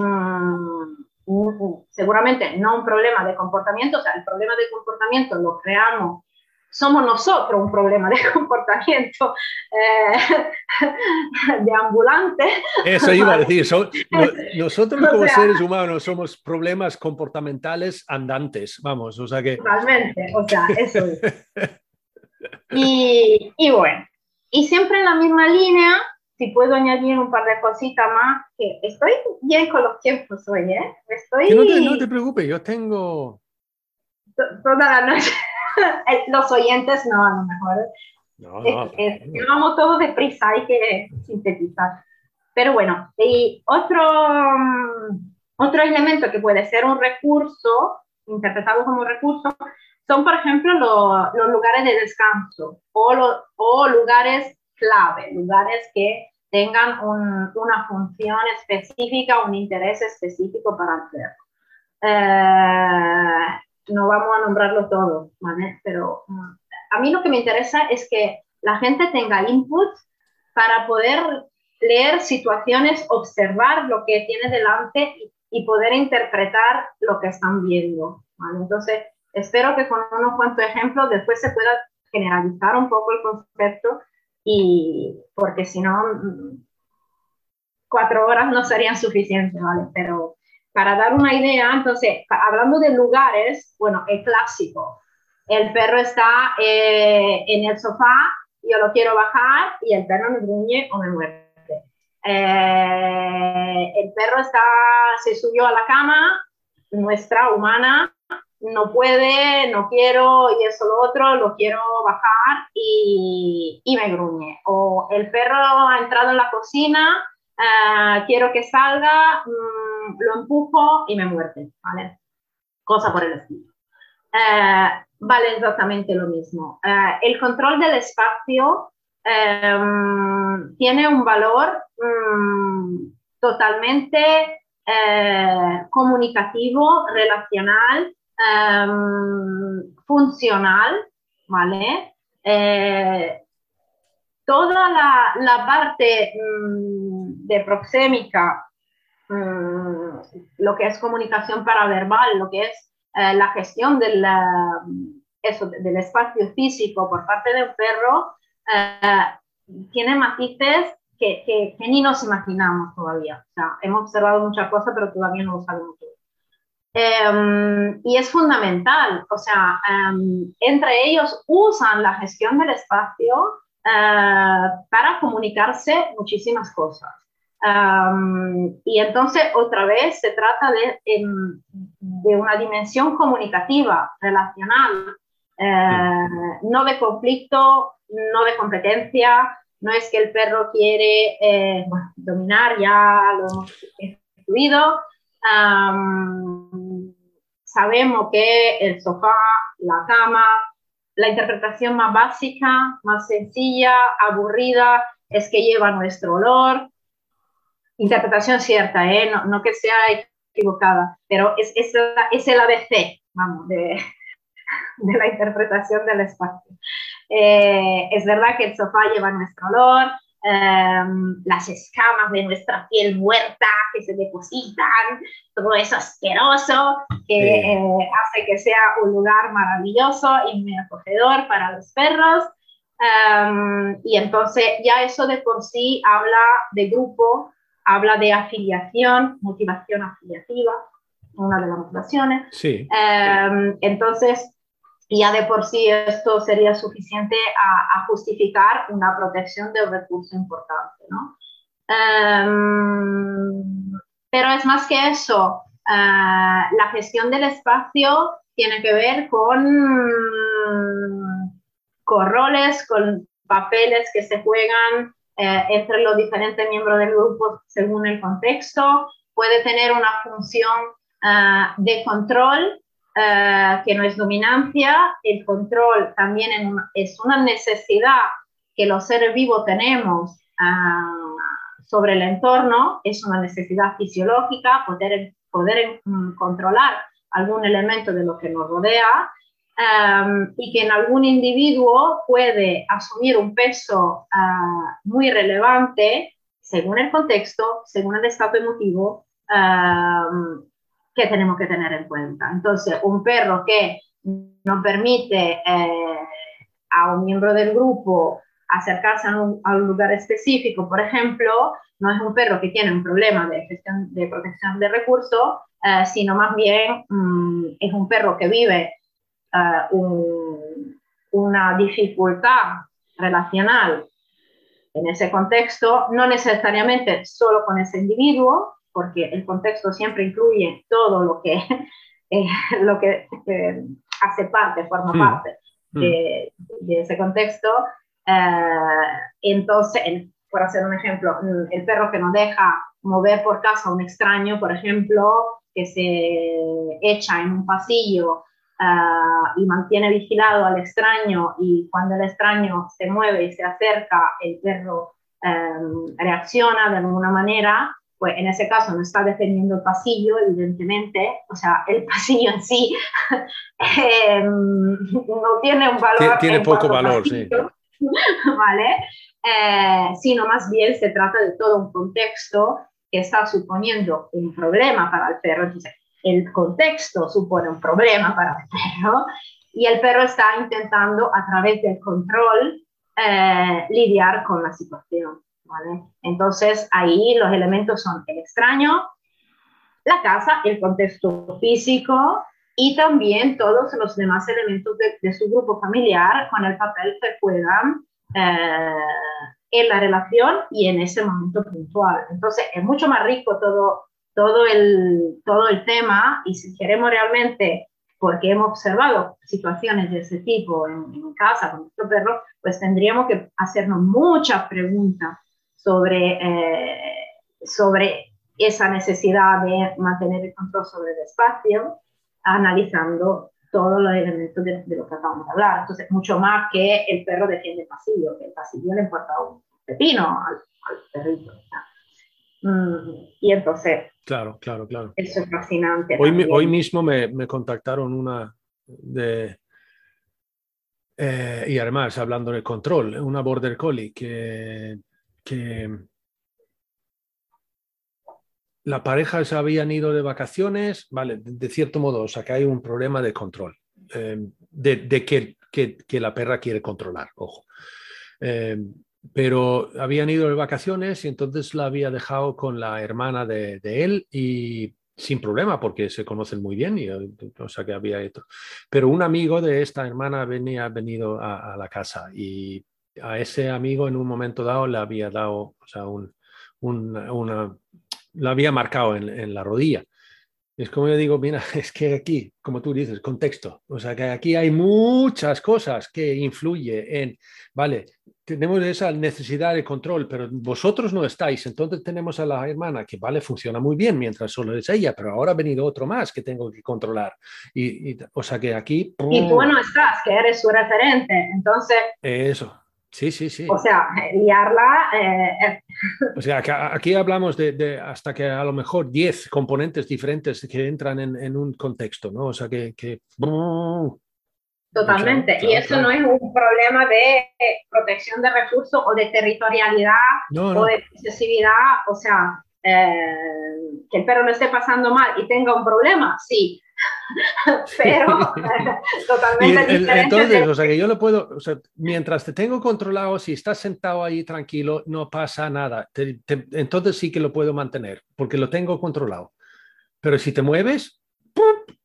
Speaker 2: seguramente no un problema de comportamiento, o sea, el problema de comportamiento lo creamos somos nosotros un problema de *laughs* comportamiento eh, *laughs* de ambulante.
Speaker 1: Eso iba a decir, *laughs* nosotros como seres humanos somos problemas comportamentales andantes, vamos, o sea que...
Speaker 2: Totalmente, o sea, eso es. Y, y bueno, y siempre en la misma línea, si puedo añadir un par de cositas más, que estoy bien con los tiempos hoy, ¿eh? Estoy...
Speaker 1: no, te, no te preocupes, yo tengo...
Speaker 2: Toda la noche. *laughs* los oyentes no, a lo mejor. No, vamos todos deprisa, hay que sintetizar. Pero bueno, y otro, otro elemento que puede ser un recurso, interpretado como recurso, son, por ejemplo, los lugares de descanso o, o lugares clave, lugares que tengan una función específica, un interés específico para el perro. Eh, no vamos a nombrarlo todo, ¿vale? Pero mm, a mí lo que me interesa es que la gente tenga input para poder leer situaciones, observar lo que tiene delante y, poder interpretar lo que están viendo. ¿vale? Entonces, espero que con unos cuantos ejemplos después se pueda generalizar un poco el concepto y porque si no, mm, cuatro horas no serían suficientes, ¿vale? Pero para dar una idea, entonces, hablando de lugares, bueno, el clásico, el perro está eh, en el sofá, yo lo quiero bajar y el perro me gruñe o me muerde. Eh, el perro está, se subió a la cama, nuestra humana, no puede, no quiero y eso lo otro, lo quiero bajar y, y me gruñe. O el perro ha entrado en la cocina, Ah, quiero que salga, mm, lo empujo y me muerde, ¿vale? Cosa por el estilo. Eh, vale exactamente lo mismo. Eh, el control del espacio em, tiene un valor mm, totalmente eh, comunicativo, relacional, em, funcional, ¿vale? toda la, la parte mm, de proxémica, mm, lo que es comunicación paraverbal, lo que es eh, la gestión del, eso, del espacio físico por parte del perro, eh, tiene matices que, que, ni nos imaginamos todavía. O sea, hemos observado muchas cosas, pero todavía no lo sabemos todo. Em, y es fundamental, o sea, em, entre ellos usan la gestión del espacio eh, para comunicarse muchísimas cosas. Y entonces, otra vez, se trata de, em, de una dimensión comunicativa, relacional, eh, no de conflicto, no de competencia, no es que el perro quiere eh, dominar, ya lo hemos excluido. sabemos que el sofá, la cama, la interpretación más básica, más sencilla, aburrida, es que lleva nuestro olor. Interpretación cierta, ¿eh? no, que sea equivocada, pero es, es, es el ABC, vamos, de, *laughs* de la interpretación del espacio. Eh, es verdad que el sofá lleva nuestro olor, em, las escamas de nuestra piel muerta que se depositan, todo eso asqueroso que eh, hace que sea un lugar maravilloso y muy acogedor para los perros. Em, y entonces ya eso de por sí habla de grupo, habla de afiliación, motivación afiliativa, una de las motivaciones.
Speaker 1: Sí.
Speaker 2: Em, entonces, ya de por sí esto sería suficiente a, justificar una protección de un recurso importante, ¿no? Em, pero es más que eso. Eh, la gestión del espacio tiene que ver con, con roles, con papeles que se juegan eh, entre los diferentes miembros del grupo según el contexto. Puede tener una función eh, de control eh, que no es dominancia, el control también es una necesidad que los seres vivos tenemos uh, sobre el entorno, es una necesidad fisiológica, poder, poder um, controlar algún elemento de lo que nos rodea um, y que en algún individuo puede asumir un peso uh, muy relevante según el contexto, según el estado emotivo, um, que tenemos que tener en cuenta. Entonces, un perro que no permite eh, a un miembro del grupo acercarse a un, lugar específico, por ejemplo, no es un perro que tiene un problema de, gestión, de protección de recursos, eh, sino más bien mm, es un perro que vive eh, una dificultad relacional en ese contexto, no necesariamente solo con ese individuo, porque el contexto siempre incluye todo lo que, *laughs* eh, lo que eh, hace parte, forma hmm. parte hmm. de, ese contexto. Eh, entonces, por hacer un ejemplo, el perro que no deja mover por casa a un extraño, por ejemplo, que se echa en un pasillo y mantiene vigilado al extraño y cuando el extraño se mueve y se acerca, el perro reacciona de alguna manera, pues en ese caso no está defendiendo el pasillo, evidentemente, o sea, el *laughs* pasillo en sí em, no tiene un valor.
Speaker 1: Tiene, poco valor, sí. *laughs*
Speaker 2: ¿Vale? Eh, sino más bien se trata de todo un contexto que está suponiendo un problema para el perro. Entonces, el contexto supone un problema para el perro y el perro está intentando a través del control eh, lidiar con la situación. Entonces ahí los elementos son el extraño, la casa, el contexto físico y también todos los demás elementos de, su grupo familiar con el papel que juegan eh, en la relación y en ese momento puntual. Entonces es mucho más rico todo, todo, el, todo el tema y si queremos realmente porque hemos observado situaciones de ese tipo en, en, casa con nuestro perro, pues tendríamos que hacernos muchas preguntas sobre, eh, sobre esa necesidad de mantener el control sobre el espacio, analizando todos los elementos de, lo que acabamos de hablar. Entonces, mucho más que el perro defiende el pasillo, que el pasillo le importa un pepino al, perrito. Mm, y entonces,
Speaker 1: claro, claro, claro.
Speaker 2: Eso es fascinante.
Speaker 1: Hoy, hoy mismo me, me, contactaron una de... Eh, y además, hablando del control, una border collie que que la pareja se habían ido de vacaciones, vale, de, cierto modo, o sea que hay un problema de control, eh, de, que, que, la perra quiere controlar, ojo. Eh, pero habían ido de vacaciones y entonces la había dejado con la hermana de, él y sin problema porque se conocen muy bien y o sea que había esto. Pero un amigo de esta hermana venía venido a la casa y a ese amigo en un momento dado le había dado, o sea, un, una, lo había marcado en, la rodilla. Es como yo digo, mira, *laughs* es que aquí, como tú dices, contexto. O sea, que aquí hay muchas cosas que influyen en, vale, tenemos esa necesidad de control, pero vosotros no estáis. Entonces tenemos a la hermana que, vale, funciona muy bien mientras solo es ella, pero ahora ha venido otro más que tengo que controlar. Y, o sea que aquí...
Speaker 2: Y tú no estás, que eres su referente. Entonces...
Speaker 1: Eso. Sí, sí, sí.
Speaker 2: O sea, liarla. Eh,
Speaker 1: o sea, aquí hablamos de, hasta que a lo mejor 10 componentes diferentes que entran en, un contexto, ¿no? O sea, que.
Speaker 2: Totalmente. y eso no es un problema de protección de recursos o de territorialidad o de excesividad. O sea, eh, que el perro lo esté pasando mal y tenga un problema, sí, *laughs* pero *laughs* *laughs* totalmente diferente.
Speaker 1: Entonces, o sea, que yo lo puedo, o sea, mientras te tengo controlado, si estás sentado ahí tranquilo, no pasa nada. entonces sí que lo puedo mantener, porque lo tengo controlado. Pero si te mueves, ¡pum!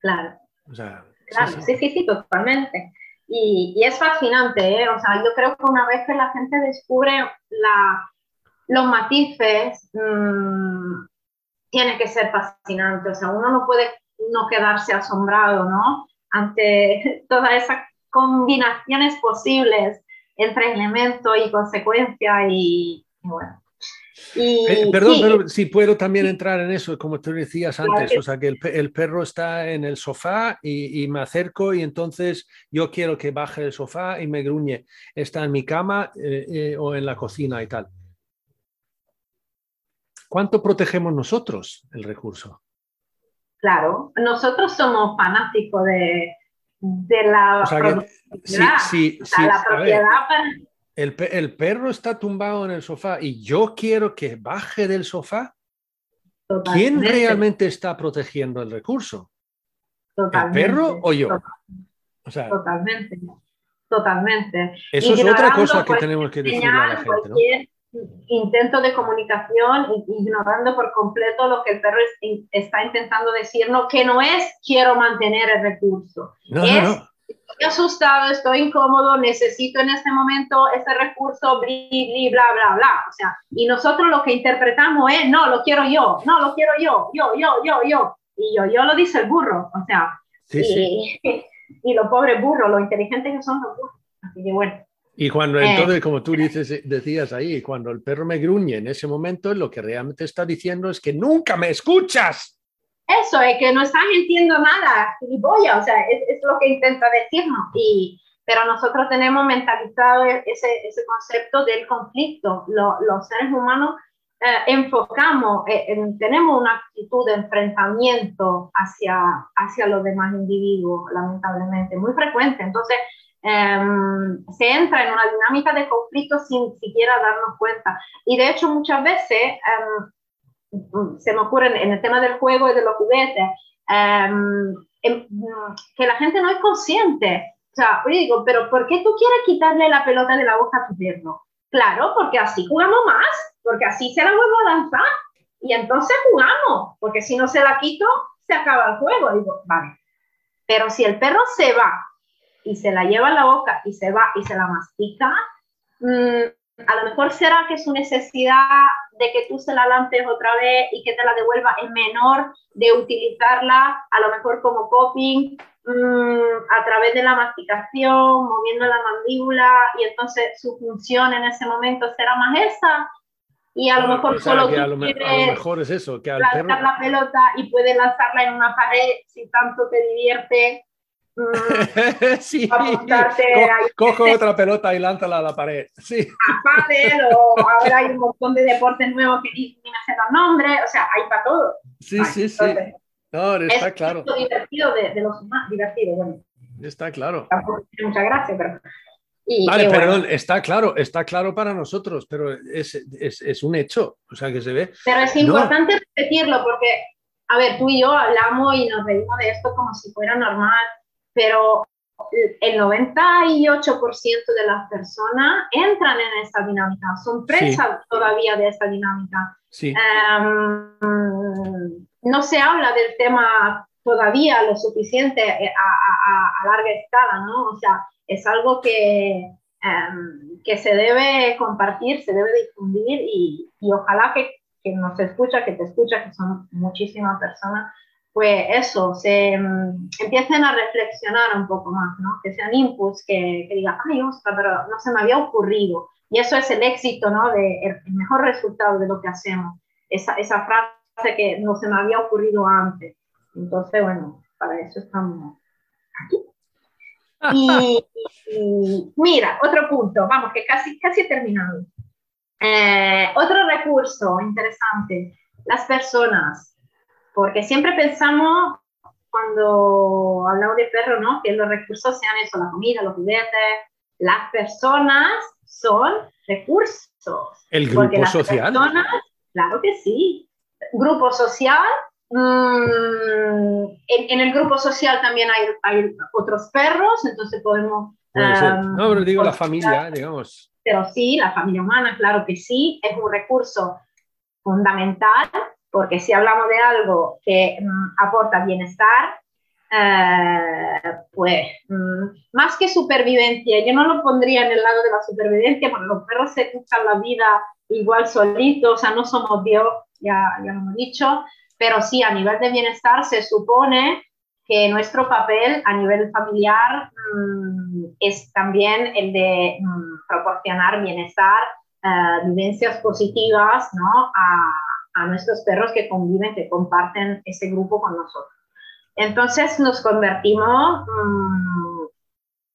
Speaker 2: Claro. O sea, claro, sí, sí, sí, totalmente. Y, y, es fascinante, ¿eh? O sea, yo creo que una vez que la gente descubre la, los matices, mmm, tiene que ser fascinante. O sea, uno no puede no quedarse asombrado, ¿no? Ante *laughs* todas esas combinaciones posibles entre elemento y consecuencia y, bueno.
Speaker 1: Eh, perdón, pero si puedo también entrar en eso, como tú decías antes, o sea, que el, perro está en el sofá y, me acerco y entonces yo quiero que baje el sofá y me gruñe. Está en mi cama eh, eh, o en la cocina y tal. ¿Cuánto protegemos nosotros el recurso?
Speaker 2: Claro, nosotros somos fanáticos de, la propiedad.
Speaker 1: El, perro está tumbado en el sofá y yo quiero que baje del sofá. ¿Quién realmente está protegiendo el recurso? ¿El perro o yo?
Speaker 2: totalmente. Totalmente.
Speaker 1: Eso es otra cosa que tenemos que decirle a la gente. ¿no?
Speaker 2: intento de comunicación, ignorando por completo lo que el perro está intentando decirnos, que no es quiero mantener el recurso. es estoy asustado, estoy incómodo, necesito en este momento ese recurso, bli, bla, bla, bla. O sea, y nosotros lo que interpretamos es, no, lo quiero yo, no, lo quiero yo, yo, yo, yo, yo. Y yo, yo lo dice el burro, o sea, y, *laughs* y los pobres burros, lo inteligentes que son los burros. Así que bueno.
Speaker 1: Y cuando eh. entonces, como tú dices, decías ahí, cuando el perro me gruñe en ese momento, lo que realmente está diciendo es que nunca me escuchas.
Speaker 2: Eso, es que no estás entiendo nada, gilipollas, o sea, es, es, lo que intenta decirnos. Y, pero nosotros tenemos mentalizado e, ese, ese concepto del conflicto. los seres humanos eh, enfocamos, eh, tenemos una actitud de enfrentamiento hacia, hacia los demás individuos, lamentablemente, muy frecuente. Entonces, Em, se entra en una dinámica de conflicto sin siquiera darnos cuenta. Y de hecho muchas veces em, se me ocurre en el tema del juego y de los juguetes, em, que la gente no es consciente. O sea, oye, digo, pero ¿por qué tú quieres quitarle la pelota de la boca a tu perro? Claro, porque así jugamos más, porque así se la vuelvo a lanzar y entonces jugamos, porque si no se la quito, se acaba el juego. Digo, vale. Pero si el perro se va y se la lleva a la boca y se va y se la mastica, mm, a lo mejor será que su necesidad de que tú se la lances otra vez y que te la devuelva es menor de utilizarla a lo mejor como coping mm, a través de la masticación, moviendo la mandíbula y entonces su función en ese momento será más esa. Y a lo mejor solo
Speaker 1: a lo, mejor es eso, que al
Speaker 2: lanzar la pelota y puedes lanzarla en una pared si tanto te divierte
Speaker 1: Mm. *laughs* sí. cojo otra pelota y lánzala a la pared. Sí.
Speaker 2: A pádel, o ahora hay un montón de deportes nuevos que ni, me hacen los nombres, o sea, hay para todo.
Speaker 1: Sí, sí, sí. No, está
Speaker 2: es
Speaker 1: claro.
Speaker 2: Es divertido de, de, los más divertidos, bueno.
Speaker 1: Está claro.
Speaker 2: Tampoco tiene mucha gracia, pero...
Speaker 1: vale, perdón, está claro, está claro para nosotros, pero es, es, es, un hecho, o sea, que se ve.
Speaker 2: Pero es importante repetirlo porque, a ver, tú y yo hablamos y nos reímos de esto como si fuera normal, pero el 98% de las personas entran en esta dinámica, son presas todavía de esta dinámica. Em, no se habla del tema todavía lo suficiente eh, a, larga escala, ¿no? O sea, es algo que, em, que se debe compartir, se debe difundir y, y ojalá que, que nos escucha, que te escucha, que son muchísimas personas, pues eso, se um, empiecen a reflexionar un poco más, ¿no? Que sean inputs que, que digan, ay, ostras, pero no se me había ocurrido. Y eso es el éxito, ¿no? De, el mejor resultado de lo que hacemos. Esa, esa frase que no se me había ocurrido antes. Entonces, bueno, para eso estamos aquí. *laughs* Y, mira, otro punto, vamos, que casi, casi he terminado. Eh, otro recurso interesante, las personas, porque siempre pensamos cuando hablamos de perro, ¿no? Que los recursos sean eso, la comida, los juguetes. Las personas son recursos.
Speaker 1: El grupo social.
Speaker 2: claro que sí. Grupo social. Mm, en, el grupo social también hay, hay otros perros, entonces podemos...
Speaker 1: Um, no, pero digo la familia, digamos.
Speaker 2: Pero sí, la familia humana, claro que sí, es un recurso fundamental, porque si hablamos de algo que mm, aporta bienestar, eh, pues mm, más que supervivencia, yo no lo pondría en el lado de la supervivencia, porque los perros se buscan la vida igual solitos, o sea, no somos Dios, ya, ya lo hemos dicho, pero sí a nivel de bienestar se supone que nuestro papel a nivel familiar mm, es también el de mm, proporcionar bienestar, uh, vivencias positivas ¿no? a, a nuestros perros que conviven, que comparten ese grupo con nosotros. Entonces nos convertimos mm,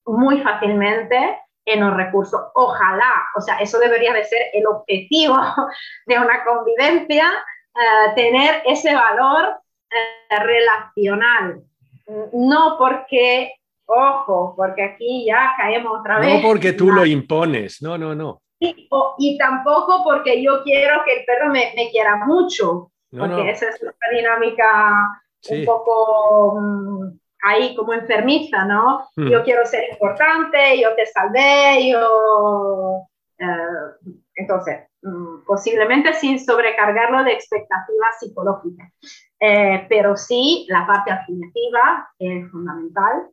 Speaker 2: muy fácilmente en un recurso. Ojalá, o sea, eso debería de ser el objetivo de una convivencia, eh, tener ese valor eh, relacional. No porque, ojo, porque aquí ya caemos otra vez.
Speaker 1: No porque tú lo impones, no, no, no.
Speaker 2: Y tampoco porque yo quiero que el perro me, quiera mucho, porque esa es la dinámica un poco mm, ahí como enfermiza, ¿no? Hmm. Yo quiero ser importante, yo te salvé, yo... Eh, entonces, mm, posiblemente sin sobrecargarlo de expectativas psicológicas, eh, pero sí la parte afirmativa es fundamental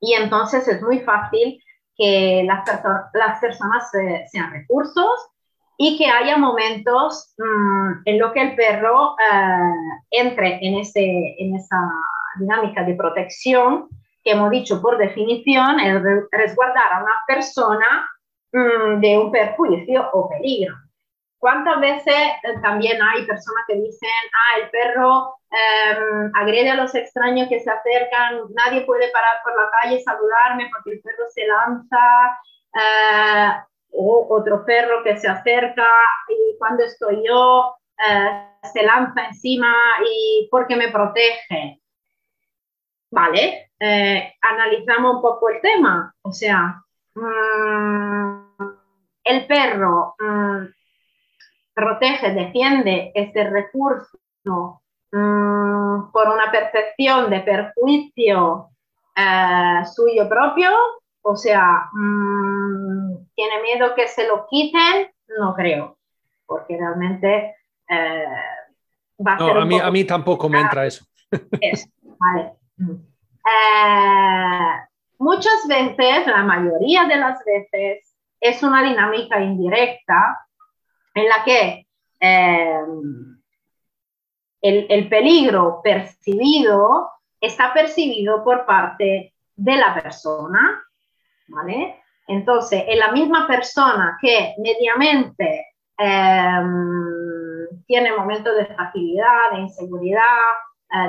Speaker 2: y entonces es muy fácil que las, personas sean recursos y que haya momentos mm, en los que el perro eh, entre en, ese, en esa dinámica de protección que hemos dicho por definición, es resguardar a una persona mm, de un perjuicio o peligro. ¿Cuántas veces eh, también hay personas que dicen, ah, el perro em, agrede a los extraños que se acercan, nadie puede parar por la calle y saludarme porque el perro se lanza? Eh, o otro perro que se acerca y cuando estoy yo eh, se lanza encima y porque me protege. Vale, eh, analizamos un poco el tema. O sea, mm, el perro mm, protege, defiende este recurso mm, por una percepción de perjuicio eh, suyo propio o sea, mm, ¿tiene miedo que se lo quiten? No creo, porque realmente eh,
Speaker 1: va a ser. A mí, a mí tampoco me entra eso.
Speaker 2: vale. Mm. Eh, muchas veces, la mayoría de las veces, es una dinámica indirecta en la que eh, el, el, peligro percibido está percibido por parte de la persona ¿vale? Entonces, es la misma persona que mediamente em, tiene momentos de fragilidad, de inseguridad,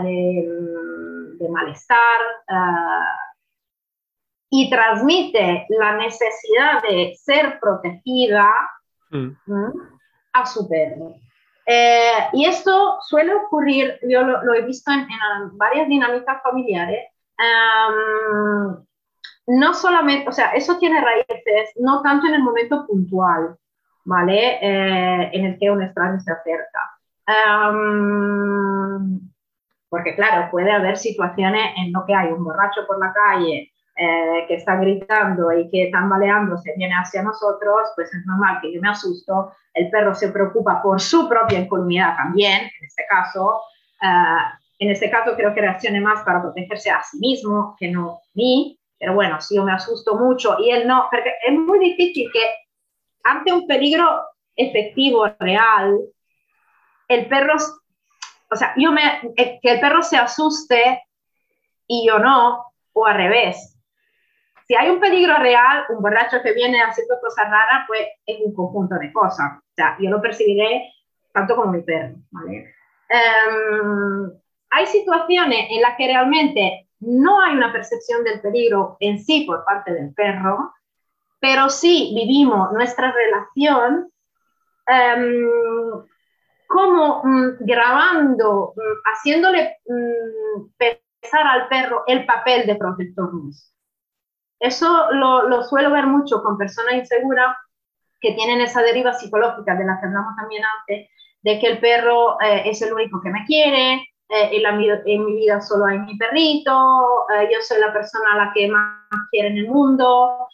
Speaker 2: eh, de, malestar eh, y transmite la necesidad de ser protegida mm. A su perro. Eh, y esto suele ocurrir, yo lo, he visto en, varias dinámicas familiares, em, no solamente, o sea, eso tiene raíces no tanto en el momento puntual, ¿vale? Eh, en el que un extraño se acerca. porque claro, puede haber situaciones en lo que hay un borracho por la calle eh, que está gritando y que tambaleándose viene hacia nosotros, pues es normal que yo me asusto, el perro se preocupa por su propia incolumidad también, en este caso. Eh, en este caso creo que reaccione más para protegerse a sí mismo que no a mí. Pero bueno, si yo me asusto mucho y él no, porque es muy difícil que ante un peligro efectivo, real, el perro o sea, yo me, eh, que el perro se asuste y yo no, o al revés. Si hay un peligro real, un borracho que viene haciendo cosas raras, pues es un conjunto de cosas. O sea, yo lo percibiré tanto como mi perro, ¿vale? Em, hay situaciones en las que realmente no hay una percepción del peligro en sí por parte del perro, pero sí vivimos nuestra relación um, como mm, grabando, mm, haciéndole mm, pensar al perro el papel de protector Eso lo, lo, suelo ver mucho con personas inseguras que tienen esa deriva psicológica de la que hablamos también antes, de que el perro eh, es el único que me quiere, eh, en, la, en, mi vida solo hay mi perrito, eh, yo soy la persona a la que más quiere en el mundo,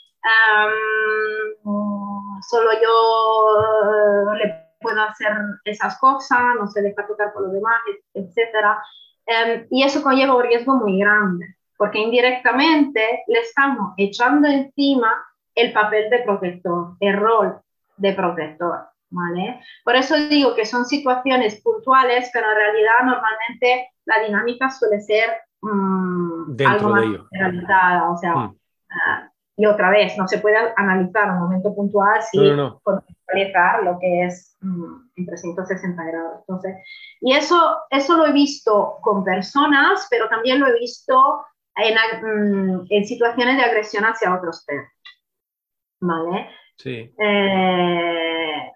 Speaker 2: solo yo le puedo hacer esas cosas, no se deja tocar por los demás, etc. Em, y eso conlleva un riesgo muy grande, porque indirectamente le estamos echando encima el papel de protector, el rol de protector. ¿Vale? Por eso digo que son situaciones puntuales, pero en realidad normalmente la dinámica suele ser mm, algo más generalizada, o sea, mm. ah, y otra vez, no se puede analizar un momento puntual sin no, lo que es mm, en 360 grados. Entonces, y eso, eso lo he visto con personas, pero también lo he visto en, mm, en situaciones de agresión hacia otros perros. ¿Vale?
Speaker 1: Sí.
Speaker 2: Eh,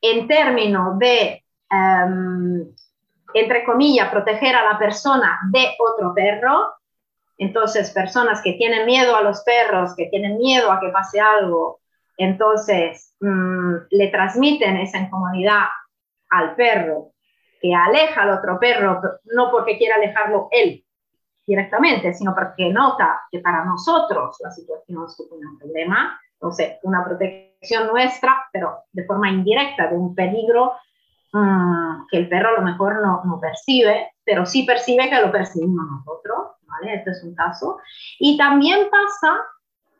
Speaker 2: en términos de, em, entre comillas, proteger a la persona de otro perro, entonces, personas que tienen miedo a los perros, que tienen miedo a que pase algo, entonces mm, le transmiten esa incomodidad al perro, que aleja al otro perro, no porque quiera alejarlo él directamente, sino porque nota que para nosotros la situación supone un problema. Entonces, una protección nuestra, pero de forma indirecta, de un peligro mm, que el perro a lo mejor no, no percibe, pero sí percibe que lo percibimos nosotros. Este es un caso. Y también pasa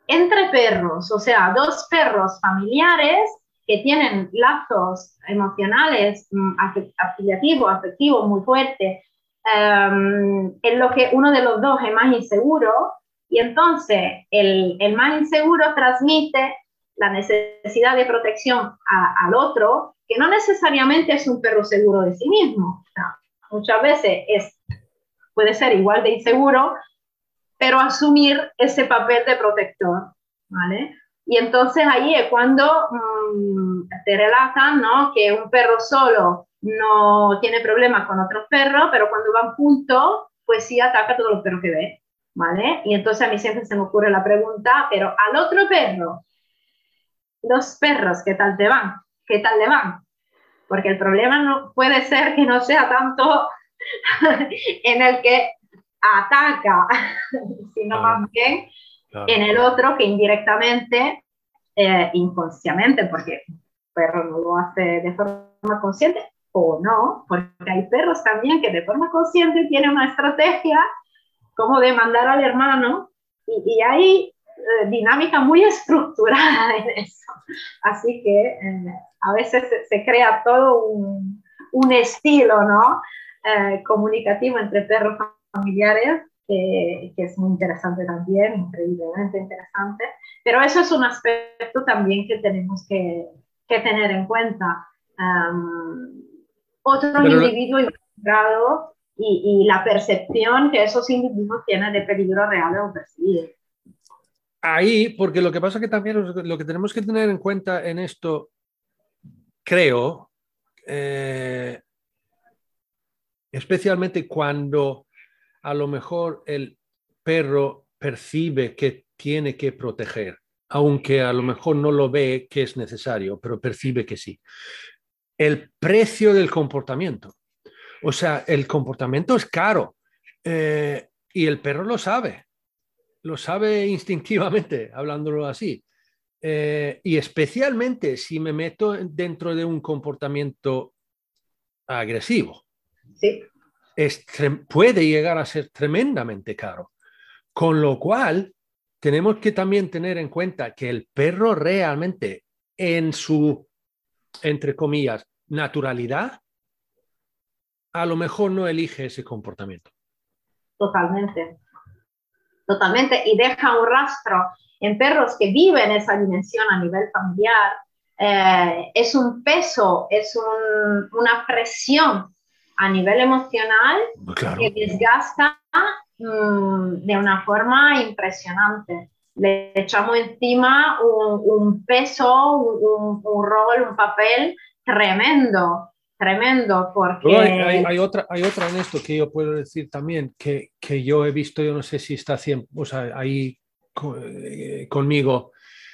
Speaker 2: entre perros, o sea, dos perros familiares que tienen lazos emocionales, mm, afiliativos, afectivos muy fuertes, em, en lo que uno de los dos es más inseguro, y entonces el, el más inseguro transmite la necesidad de protección al otro, que no necesariamente es un perro seguro de sí mismo. muchas veces es puede ser igual de inseguro, pero asumir ese papel de protector, ¿vale? Y entonces ahí es cuando mm, te relatan, ¿no? Que un perro solo no tiene problemas con otros perros, pero cuando van juntos, pues sí ataca a todos los perros que ve, ¿vale? Y entonces a mí siempre se me ocurre la pregunta, pero al otro perro, los perros, ¿qué tal te van? ¿Qué tal le van? Porque el problema no puede ser que no sea tanto *laughs* en el que ataca, *laughs* sino más bien en el otro que indirectamente, eh, inconscientemente, porque el perro no lo hace de forma consciente o no, porque hay perros también que de forma consciente tienen una estrategia como de mandar al hermano y, hay eh, dinámica muy estructurada *laughs* en eso. Así que eh, a veces se, crea todo un, un estilo, ¿no? Eh, comunicativo entre perros familiares, que es muy interesante también, increíblemente interesante. Pero eso es un aspecto también que tenemos que, que tener en cuenta. Um, otro individuo involucrado y, y, la percepción que esos individuos tienen de peligro real o percibido.
Speaker 1: Ahí, porque lo que pasa que también lo que tenemos que tener en cuenta en esto, creo, eh, especialmente cuando a lo mejor el perro percibe que tiene que proteger, aunque a lo mejor no lo ve que es necesario, pero percibe que sí. El precio del comportamiento. O sea, el comportamiento es caro eh, y el perro lo sabe, lo sabe instintivamente, *laughs* hablándolo así. Eh, y especialmente si me meto dentro de un comportamiento agresivo puede llegar a ser tremendamente caro. Con lo cual, tenemos que también tener en cuenta que el perro realmente en su, entre comillas, naturalidad, a lo mejor no elige ese comportamiento.
Speaker 2: Totalmente. Totalmente. Y deja un rastro en perros que viven esa dimensión a nivel familiar. Eh, es un peso, es una presión a nivel emocional que desgasta mm, de una forma impresionante. Le echamos encima un, peso, un, rol, un papel tremendo, tremendo, porque...
Speaker 1: Hay, otra, hay otra en esto que yo puedo decir también, que, que yo he visto, yo no sé si está o sea, ahí eh, conmigo,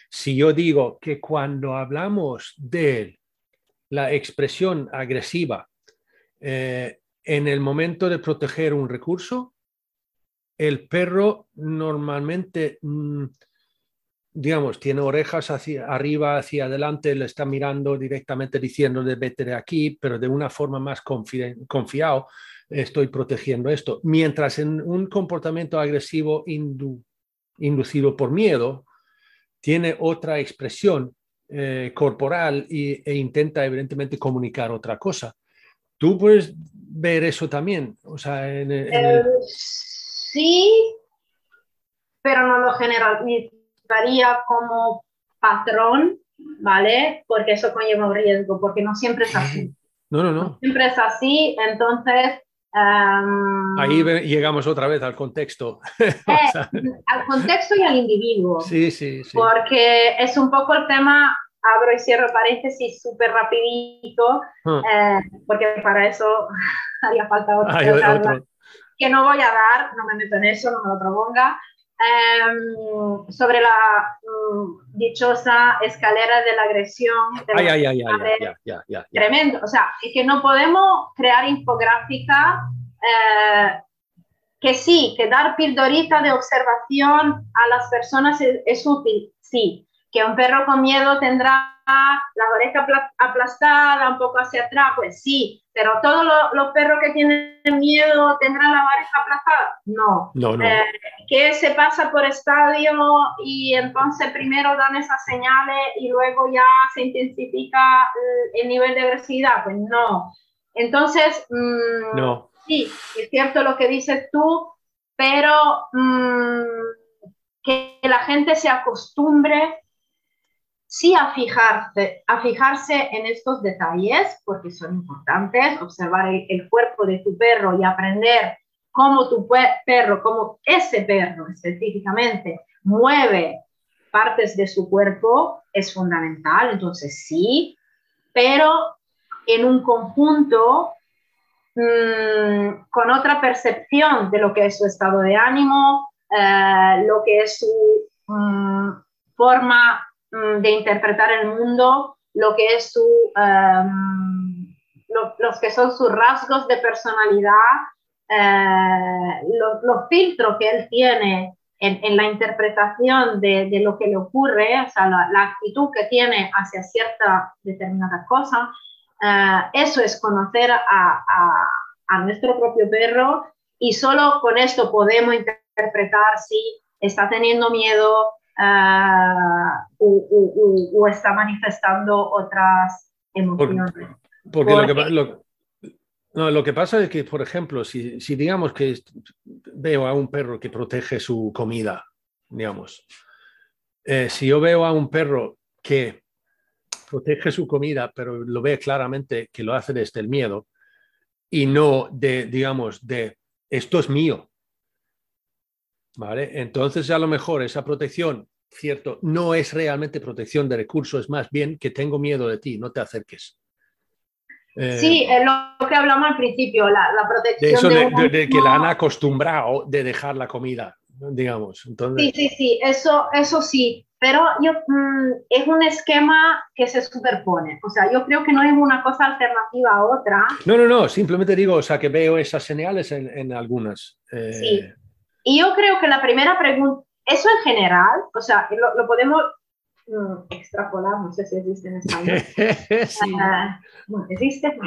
Speaker 1: si yo digo que cuando hablamos de la expresión agresiva eh, en el momento de proteger un recurso, el perro normalmente, mm, digamos, tiene orejas hacia arriba, hacia adelante, le está mirando directamente diciendo de vete de aquí, pero de una forma más confiado, estoy protegiendo esto. Mientras en un comportamiento agresivo inducido por miedo, tiene otra expresión eh, corporal e intenta evidentemente comunicar otra cosa. ¿Tú puedes ver eso también? O sea,
Speaker 2: eh, Sí, pero no lo generalizaría como patrón, ¿vale? Porque eso conlleva un riesgo, porque no siempre es así.
Speaker 1: No, no, no.
Speaker 2: siempre es así, entonces...
Speaker 1: Em, Ahí llegamos otra vez al contexto. *laughs*
Speaker 2: Eh, al contexto y al individuo.
Speaker 1: Sí, sí, sí.
Speaker 2: Porque es un poco el tema abro y cierro paréntesis súper rapidito, ah. eh, porque para eso *laughs* haría falta otro, que no voy a dar, no me meto en eso, no me lo proponga, em, sobre la mm, dichosa escalera de la agresión.
Speaker 1: ay, ay, ay, ay,
Speaker 2: Tremendo, o sea, es que no podemos crear infográfica eh, que sí, que dar pildorita de observación a las personas es útil, sí, que un perro con miedo tendrá la oreja aplastada, un poco hacia atrás, pues sí, pero todos los, perros que tienen miedo tendrán la oreja aplastada. No.
Speaker 1: no, no.
Speaker 2: Eh, que se pasa por estadio y entonces primero dan esas señales y luego ya se intensifica el, nivel de agresividad. Pues no. Entonces, mm,
Speaker 1: no.
Speaker 2: sí, es cierto lo que dices tú, pero mm, que la gente se acostumbre sí a fijarse, a fijarse en estos detalles, porque son importantes, observar el, cuerpo de tu perro y aprender cómo tu perro, cómo ese perro específicamente mueve partes de su cuerpo, es fundamental, entonces sí, pero en un conjunto mm, con otra percepción de lo que es su estado de ánimo, eh, lo que es su mm, forma de interpretar el mundo, lo que es su, em, los que son sus rasgos de personalidad, eh, los, filtros que él tiene en, la interpretación de, de, lo que le ocurre, o sea, la, actitud que tiene hacia cierta determinada cosa, eh, eso es conocer a, a, nuestro propio perro y solo con esto podemos interpretar si está teniendo miedo, uh, o, está manifestando otras emociones.
Speaker 1: Porque, Lo, que, lo, no, lo, que, pasa es que, por ejemplo, si, si, digamos que veo a un perro que protege su comida, digamos, eh, si yo veo a un perro que protege su comida, pero lo ve claramente que lo hace desde el miedo y no de, digamos, de esto es mío, ¿Vale? Entonces, a lo mejor esa protección, cierto, no es realmente protección de recursos, es más bien que tengo miedo de ti, no te acerques.
Speaker 2: Eh, sí, es lo que hablamos al principio, la, protección.
Speaker 1: De, eso de, que la han acostumbrado de dejar la comida, digamos. Entonces...
Speaker 2: Sí, sí, sí, eso, eso sí, pero yo, mm, es un esquema que se superpone. O sea, yo creo que no es una cosa alternativa a otra.
Speaker 1: No, no, no, simplemente digo, o sea, que veo esas señales en, en algunas.
Speaker 2: Eh, sí. Y yo creo que la primera pregunta, eso en general, o sea, lo, podemos mm, extrapolar, no sé si existe en español. *laughs* sí. Bueno, existe,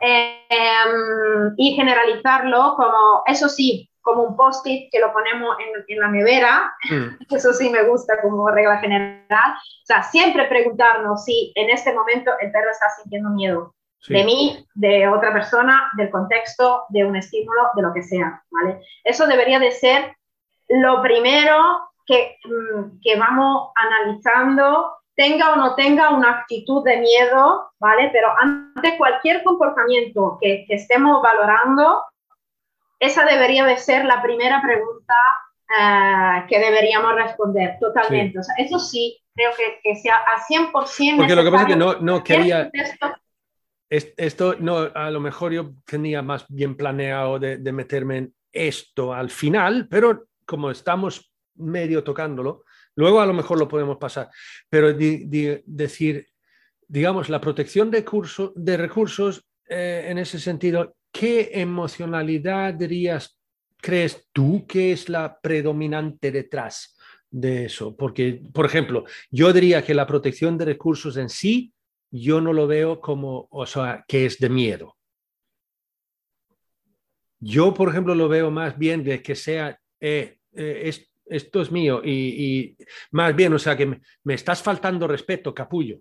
Speaker 2: em, y generalizarlo como, eso sí, como un post-it que lo ponemos en, la nevera, mm. *laughs* eso sí me gusta como regla general. O sea, siempre preguntarnos si en este momento el perro está sintiendo miedo. de mí, de otra persona, del contexto, de un estímulo, de lo que sea, ¿vale? Eso debería de ser lo primero que, mm, que vamos analizando, tenga o no tenga una actitud de miedo, ¿vale? Pero ante cualquier comportamiento que, que estemos valorando, esa debería de ser la primera pregunta uh, que deberíamos responder totalmente. Sí. O sea, eso sí, creo que, que sea a 100%.
Speaker 1: Porque lo que pasa es que no, no quería... Esto no, a lo mejor yo tenía más bien planeado de, de meterme en esto al final, pero como estamos medio tocándolo, luego a lo mejor lo podemos pasar. Pero decir, digamos, la protección de, curso, de recursos eh, en ese sentido, ¿qué emocionalidad dirías, crees tú que es la predominante detrás de eso? Porque, por ejemplo, yo diría que la protección de recursos en sí yo no lo veo como, o sea, que es de miedo. Yo, por ejemplo, lo veo más bien de que sea, eh, eh, es, esto es mío y, y, más bien, o sea, que me, me, estás faltando respeto, capullo.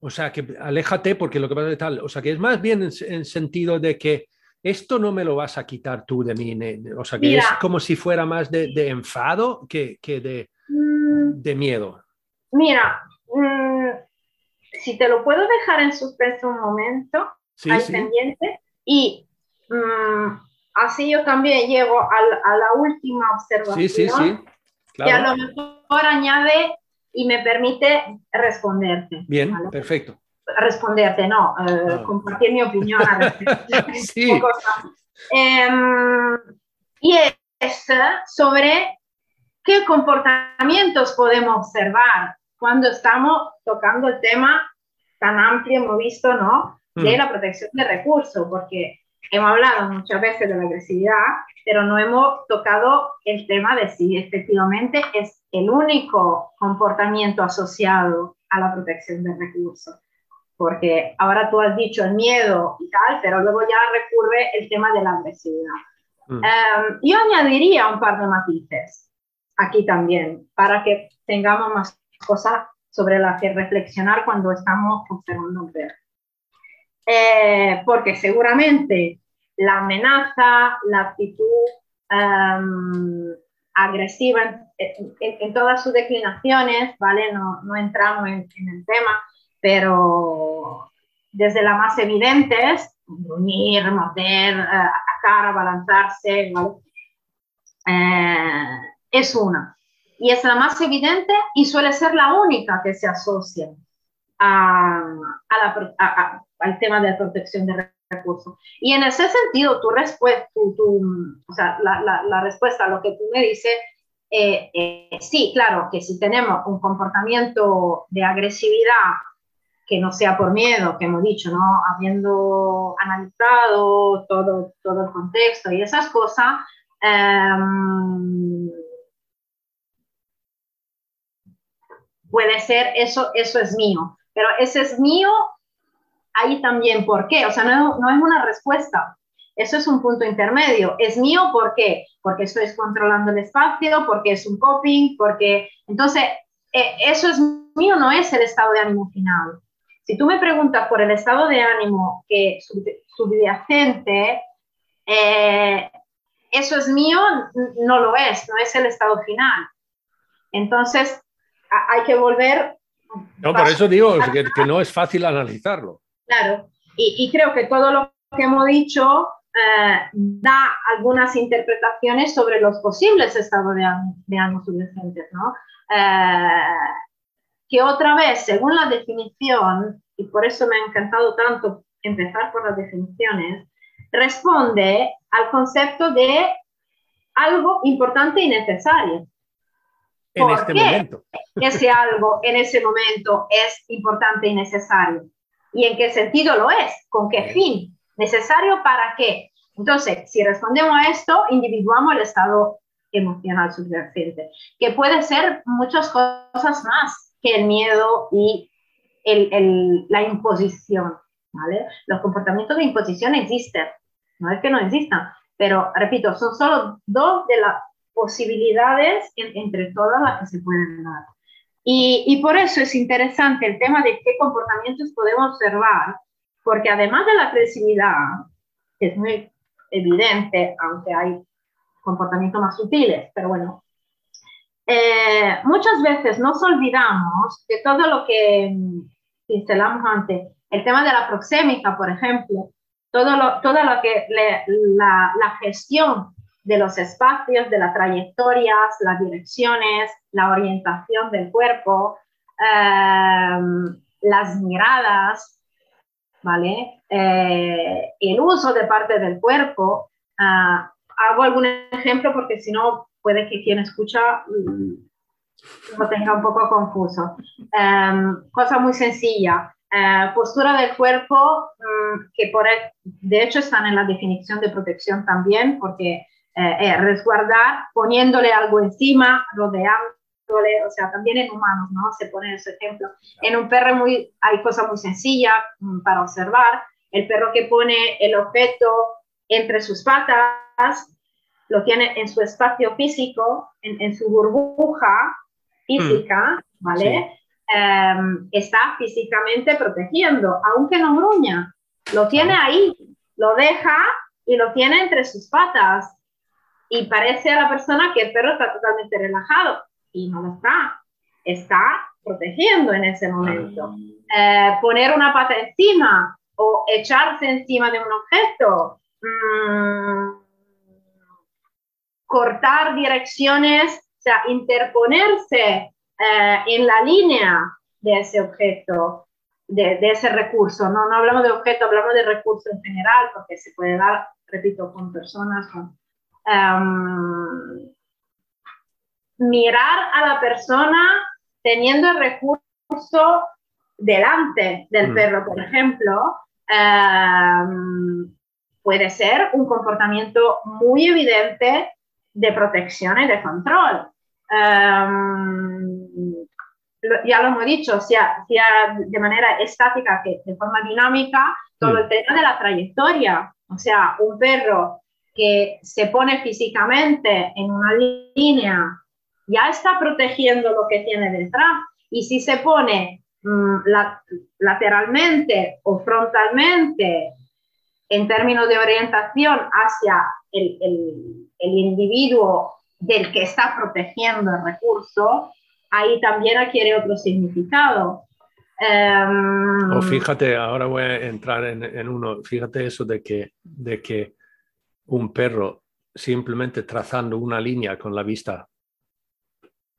Speaker 1: O sea, que aléjate porque lo que pasa es tal, o sea, que es más bien en, en sentido de que esto no me lo vas a quitar tú de mí, o sea, que Mira, es como si fuera más de, de enfado que, que de, mm, de, miedo.
Speaker 2: Mira, mmm si te lo puedo dejar en suspenso un momento, sí, al sí. pendiente, y um, así yo también llego a, a, la última observación,
Speaker 1: sí, sí, sí.
Speaker 2: Claro. que a lo mejor añade y me permite responderte.
Speaker 1: Bien, ¿vale? perfecto.
Speaker 2: Responderte, no, uh, no, compartir mi opinión. *laughs*
Speaker 1: sí.
Speaker 2: Um, y es sobre qué comportamientos podemos observar cuando estamos tocando el tema tan amplio, hemos visto, ¿no? De mm. la protección de recursos, porque hemos hablado muchas veces de la agresividad, pero no hemos tocado el tema de si efectivamente es el único comportamiento asociado a la protección de recursos. Porque ahora tú has dicho el miedo y tal, pero luego ya recurre el tema de la agresividad. Mm. Um, yo añadiría un par de matices aquí también, para que tengamos más cosas sobre las que reflexionar cuando estamos observando un perro. Eh, porque seguramente la amenaza, la actitud um, agresiva en, en, en, todas sus declinaciones, ¿vale? No, no entramos en, en, el tema, pero desde las más evidentes, unir, morder, uh, atacar, abalanzarse, ¿vale? eh, es una y es la más evidente y suele ser la única que se asocia a, a la, a, al tema de protección de recursos. Y en ese sentido, tu respuesta, tu, o sea, la, la, respuesta a lo que tú me dices, eh, eh, sí, claro, que si tenemos un comportamiento de agresividad que no sea por miedo, que hemos dicho, ¿no? Habiendo analizado todo, todo el contexto y esas cosas, eh, puede ser, eso, eso es mío, pero ese es mío, ahí también, ¿por qué? O sea, no, no es una respuesta, eso es un punto intermedio. Es mío, ¿por qué? Porque estoy controlando el espacio, porque es un coping, porque... Entonces, eh, eso es mío, no es el estado de ánimo final. Si tú me preguntas por el estado de ánimo que subyacente, eh, eso es mío, no lo es, no es el estado final. Entonces, hay que volver.
Speaker 1: No, por eso digo que, que, no es fácil analizarlo.
Speaker 2: Claro, y, y, creo que todo lo que hemos dicho eh, da algunas interpretaciones sobre los posibles estados de, de ánimo subyacentes, ¿no? Eh, que otra vez, según la definición, y por eso me ha encantado tanto empezar por las definiciones, responde al concepto de algo importante y necesario
Speaker 1: en este qué momento.
Speaker 2: Ese algo en ese momento es importante y necesario. ¿Y en qué sentido lo es? ¿Con qué fin? ¿Necesario para qué? Entonces, si respondemos a esto, individuamos el estado emocional subyacente, que puede ser muchas cosas más que el miedo y el, el, la imposición. ¿vale? Los comportamientos de imposición existen, no es que no existan, pero repito, son solo dos de las posibilidades en, entre todas las que se pueden dar. Y, y, por eso es interesante el tema de qué comportamientos podemos observar porque además de la agresividad, que es muy evidente, aunque hay comportamientos más sutiles, pero bueno, eh, muchas veces nos olvidamos de todo lo que pincelamos antes, el tema de la proxémica, por ejemplo, todo lo, todo lo que la, la, gestión de los espacios, de las trayectorias, las direcciones, la orientación del cuerpo, em, las miradas, ¿vale? Eh, el uso de parte del cuerpo. Ah, hago algún ejemplo porque si no puede que quien escucha mm, lo tenga un poco confuso. Em, cosa muy sencilla. Eh, postura del cuerpo, mm, que por, de hecho están en la definición de protección también, porque eh, resguardar poniéndole algo encima, rodeándole, o sea, también en humanos, ¿no? Se pone ese ejemplo. En un perro muy, hay cosas muy sencillas mm, para observar. El perro que pone el objeto entre sus patas, lo tiene en su espacio físico, en, su burbuja física, mm. ¿vale? Em, está físicamente protegiendo, aunque no gruña, lo tiene ahí, lo deja y lo tiene entre sus patas. Y parece a la persona que el perro está totalmente relajado y no lo está, está protegiendo en ese momento. Eh, poner una pata encima o echarse encima de un objeto. Mm, cortar direcciones, o sea, interponerse eh, en la línea de ese objeto, de, ese recurso. ¿no? no hablamos de objeto, hablamos de recurso en general, porque se puede dar, repito, con personas. Em, mirar a la persona teniendo el recurso delante del mm. perro, por ejemplo, em, puede ser un comportamiento muy evidente de protección y de control. Em, ya lo hemos dicho, sea, sea de manera estática que de forma dinámica, todo el mm. tema de la trayectoria. O sea, un perro que se pone físicamente en una línea ya está protegiendo lo que tiene detrás. Y si se pone mm, lateralmente o frontalmente en términos de orientación hacia el, el individuo del que está protegiendo el recurso, ahí también adquiere otro significado.
Speaker 1: Em, o fíjate, ahora voy a entrar en, uno, fíjate eso de que, de que un perro simplemente trazando una línea con la vista.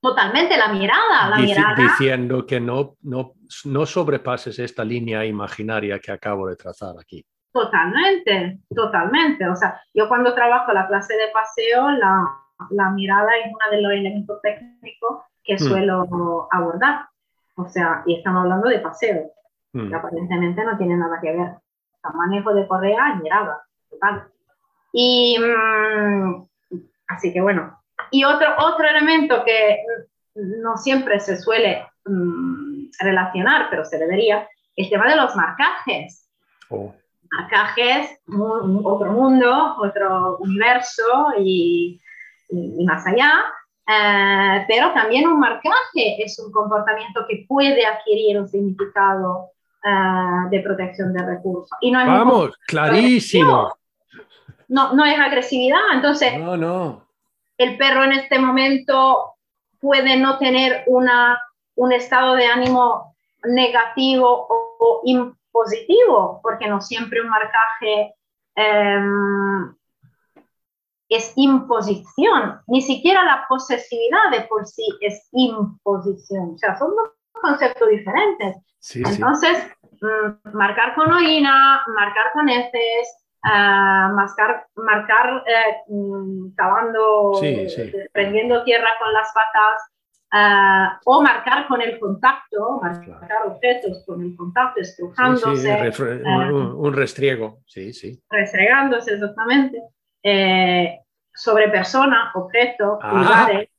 Speaker 2: Totalmente, la mirada, la mirada.
Speaker 1: Diciendo que no, no, no sobrepases esta línea imaginaria que acabo de trazar aquí.
Speaker 2: Totalmente, totalmente. O sea, yo cuando trabajo la clase de paseo, la, la mirada es uno de los elementos técnicos que mm. suelo abordar. O sea, y estamos hablando de paseo, mm. que aparentemente no tiene nada que ver. O manejo de correa y mirada, total. Y mm, así que bueno. Y otro, otro elemento que no siempre se suele relacionar, pero se debería, el tema de los marcajes. Oh marcajes, otro mundo, otro universo y, más allá. Eh, pero también un marcaje es un comportamiento que puede adquirir un significado eh, de protección de recursos. Y no
Speaker 1: Vamos, clarísimo.
Speaker 2: No, no es agresividad. Entonces,
Speaker 1: no, no.
Speaker 2: el perro en este momento puede no tener una, un estado de ánimo negativo o, o positivo, porque no siempre un marcaje em, es imposición, ni siquiera la posesividad de por sí es imposición, o sea, son dos conceptos diferentes. Entonces, mm, marcar con orina, marcar con heces, uh, marcar, marcar eh, mm, cavando, prendiendo tierra con las patas, Ah, o marcar con el contacto, marcar objetos con el contacto, estrujándose.
Speaker 1: Ah, un, restriego, sí, sí.
Speaker 2: Restregándose, exactamente. Eh, sobre persona, objeto, pulgares,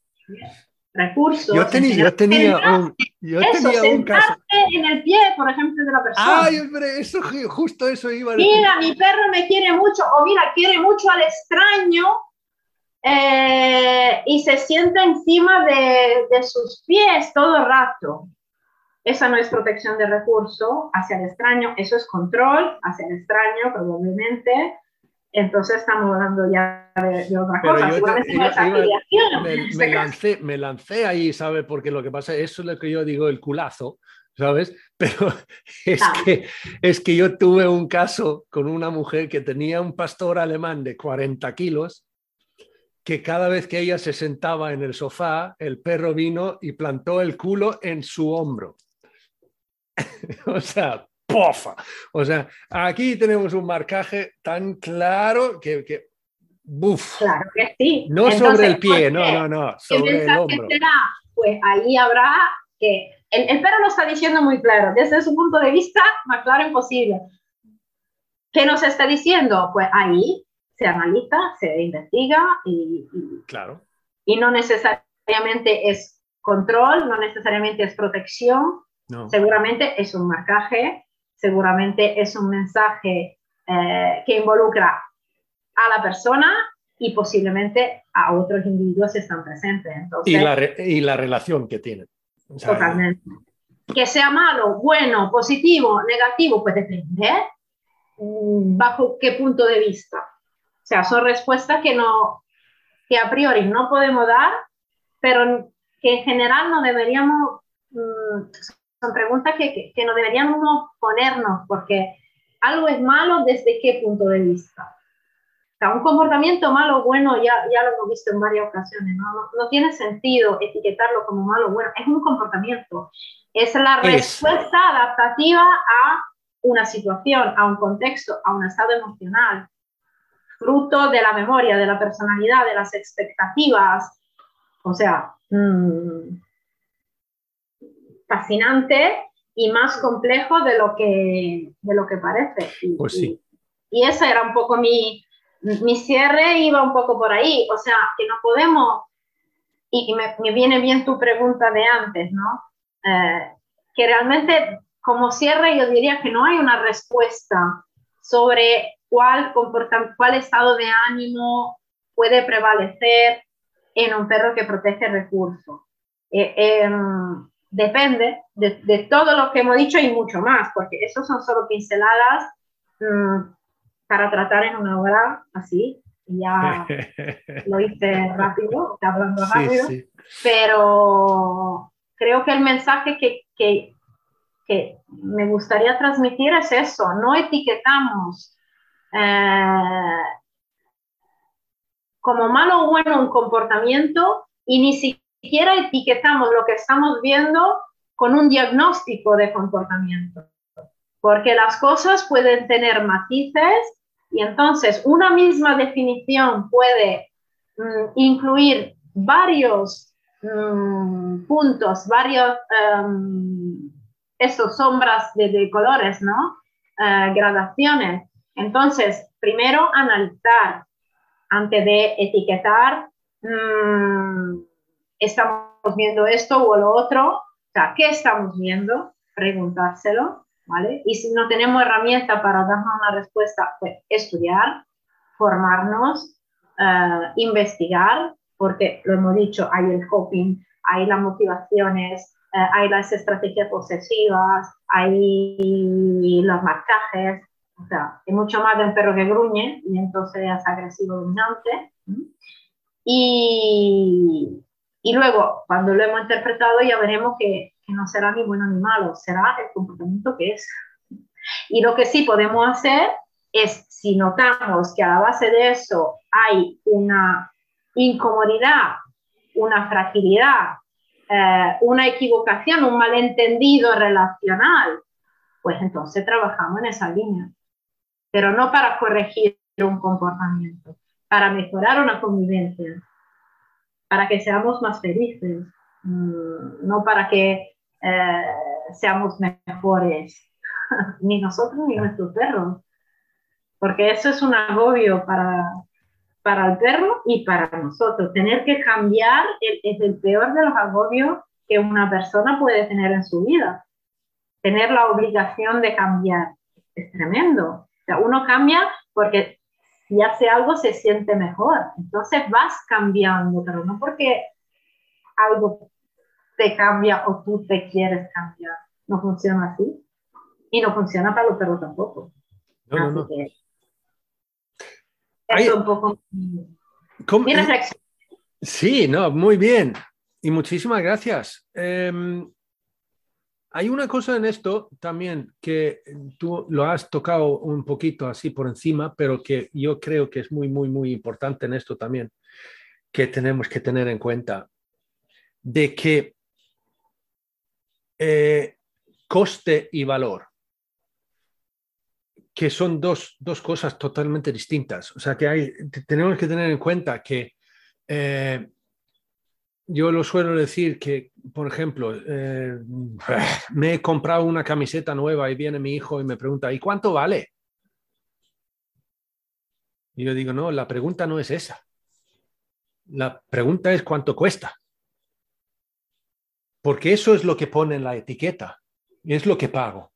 Speaker 2: recursos.
Speaker 1: Yo tenía, yo tenía un, yo
Speaker 2: eso, tenía un caso. en el pie, por ejemplo, de la persona.
Speaker 1: Ay, hombre, eso, justo eso iba a
Speaker 2: decir. Mira, mi perro me quiere mucho, o mira, quiere mucho al extraño, eh, y se sienta encima de, sus pies todo el rato. esa no es protección de recurso hacia el extraño, eso es control hacia el extraño probablemente. Entonces estamos hablando ya de, otra cosa.
Speaker 1: me, lancé, me lancé ahí, ¿sabes? Porque lo que pasa, eso es lo que yo digo, el culazo, ¿sabes? *laughs* Pero es, que, es que yo tuve un caso con una mujer que tenía un pastor alemán de 40 kilos que cada vez que ella se sentaba en el sofá, el perro vino y plantó el culo en su hombro. *laughs* o sea, pofa. O sea, aquí tenemos un marcaje tan claro que, que
Speaker 2: Buf. Claro que sí.
Speaker 1: No sobre el pie, no, no, no, sobre el hombro.
Speaker 2: Pues ahí habrá que el, el, perro lo está diciendo muy claro, desde su punto de vista, más claro imposible. ¿Qué nos está diciendo? Pues ahí se analiza, se investiga y,
Speaker 1: claro.
Speaker 2: y no necesariamente es control, no necesariamente es protección, seguramente es un marcaje, seguramente es un mensaje eh, que involucra a la persona y posiblemente a otros individuos que están presentes.
Speaker 1: y, la y la relación que tienen.
Speaker 2: totalmente. Que sea malo, bueno, positivo, negativo, pues depende mm, bajo qué punto de vista. O sea, son respuestas que, no, que a priori no podemos dar, pero que en general no deberíamos, mm, son preguntas que, que, no deberíamos ponernos, porque algo es malo desde qué punto de vista. O sea, un comportamiento malo bueno, ya, ya lo hemos visto en varias ocasiones, ¿no? No, tiene sentido etiquetarlo como malo bueno, es un comportamiento, es la respuesta adaptativa a una situación, a un contexto, a un estado emocional fruto de la memoria, de la personalidad, de las expectativas. O sea, mm, fascinante y más complejo de lo que, de lo que parece. Y,
Speaker 1: pues sí.
Speaker 2: Y, ese era un poco mi, mi cierre, iba un poco por ahí. O sea, que no podemos, y, me, me, viene bien tu pregunta de antes, ¿no? Eh, que realmente como cierre yo diría que no hay una respuesta sobre cuál, cuál estado de ánimo puede prevalecer en un perro que protege recursos. Eh, em, depende de, todo lo que hemos dicho y mucho más, porque eso son solo pinceladas mm, para tratar en una hora así. Ya *laughs* lo hice rápido, hablando rápido, pero creo que el mensaje que, que, que me gustaría transmitir es eso, no etiquetamos eh, como malo o bueno un comportamiento y ni siquiera etiquetamos lo que estamos viendo con un diagnóstico de comportamiento, porque las cosas pueden tener matices y entonces una misma definición puede mm, incluir varios mm, puntos, varios, um, sombras de, colores, ¿no? Eh, gradaciones. Entonces, primero analizar antes de etiquetar, mm, estamos viendo esto o lo otro, o sea, ¿qué estamos viendo? Preguntárselo, ¿vale? Y si no tenemos herramienta para darnos una respuesta, pues estudiar, formarnos, eh, investigar, porque lo hemos dicho, hay el coping, hay las motivaciones, eh, hay las estrategias posesivas, hay los marcajes, o sea, es mucho más de un perro que gruñe y entonces es agresivo dominante. Y, y luego, cuando lo hemos interpretado, ya veremos que, que, no será ni bueno ni malo, será el comportamiento que es. Y lo que sí podemos hacer es, si notamos que a la base de eso hay una incomodidad, una fragilidad, eh, una equivocación, un malentendido relacional, pues entonces trabajamos en esa línea pero no para corregir un comportamiento, para mejorar una convivencia, para que seamos más felices, mm, no para que eh, seamos mejores, *laughs* ni nosotros ni nuestros perros, porque eso es un agobio para, para el perro y para nosotros. Tener que cambiar es el peor de los agobios que una persona puede tener en su vida. Tener la obligación de cambiar es tremendo sea, uno cambia porque si hace algo se siente mejor. Entonces vas cambiando, pero no porque algo te cambia o tú te quieres cambiar. no funciona así. Y no funciona para los perros tampoco.
Speaker 1: No, no,
Speaker 2: Así
Speaker 1: no.
Speaker 2: que eso es un poco mi,
Speaker 1: ¿Cómo-
Speaker 2: mi reflexión.
Speaker 1: Sí, no, muy bien. Y muchísimas gracias. Em, hay una cosa en esto también que tú lo has tocado un poquito así por encima, pero que yo creo que es muy, muy, muy importante en esto también, que tenemos que tener en cuenta, de que eh, coste y valor, que son dos, dos cosas totalmente distintas. O sea, que hay, te- tenemos que tener en cuenta que eh, yo lo suelo decir que, por ejemplo, eh, me he comprado una camiseta nueva y viene mi hijo y me pregunta, ¿y cuánto vale? Y yo digo, no, la pregunta no es esa. La pregunta es cuánto cuesta. Porque eso es lo que pone en la etiqueta es lo que pago.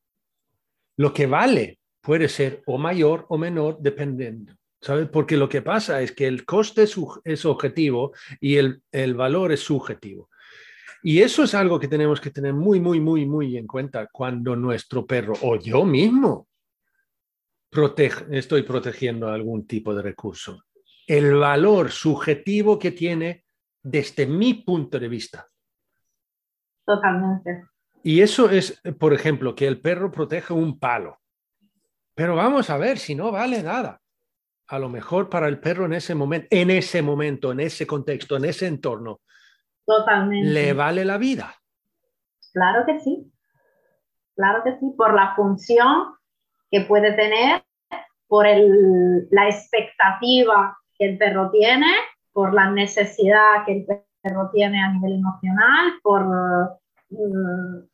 Speaker 1: Lo que vale puede ser o mayor o menor dependiendo. ¿Sabes? Porque lo que pasa es que el coste es, objetivo y el, el valor es subjetivo. Y eso es algo que tenemos que tener muy, muy, muy, muy en cuenta cuando nuestro perro o yo mismo protege, estoy protegiendo algún tipo de recurso. El valor subjetivo que tiene desde mi punto de vista.
Speaker 2: Totalmente.
Speaker 1: Y eso es, por ejemplo, que el perro proteja un palo. Pero vamos a ver si no vale nada. A lo mejor para el perro en ese momento, en ese momento, en ese contexto, en ese entorno,
Speaker 2: Totalmente.
Speaker 1: le vale la vida.
Speaker 2: Claro que sí. Claro que sí. Por la función que puede tener, por el- la expectativa que el perro tiene, por la necesidad que el perro tiene a nivel emocional, por, mm,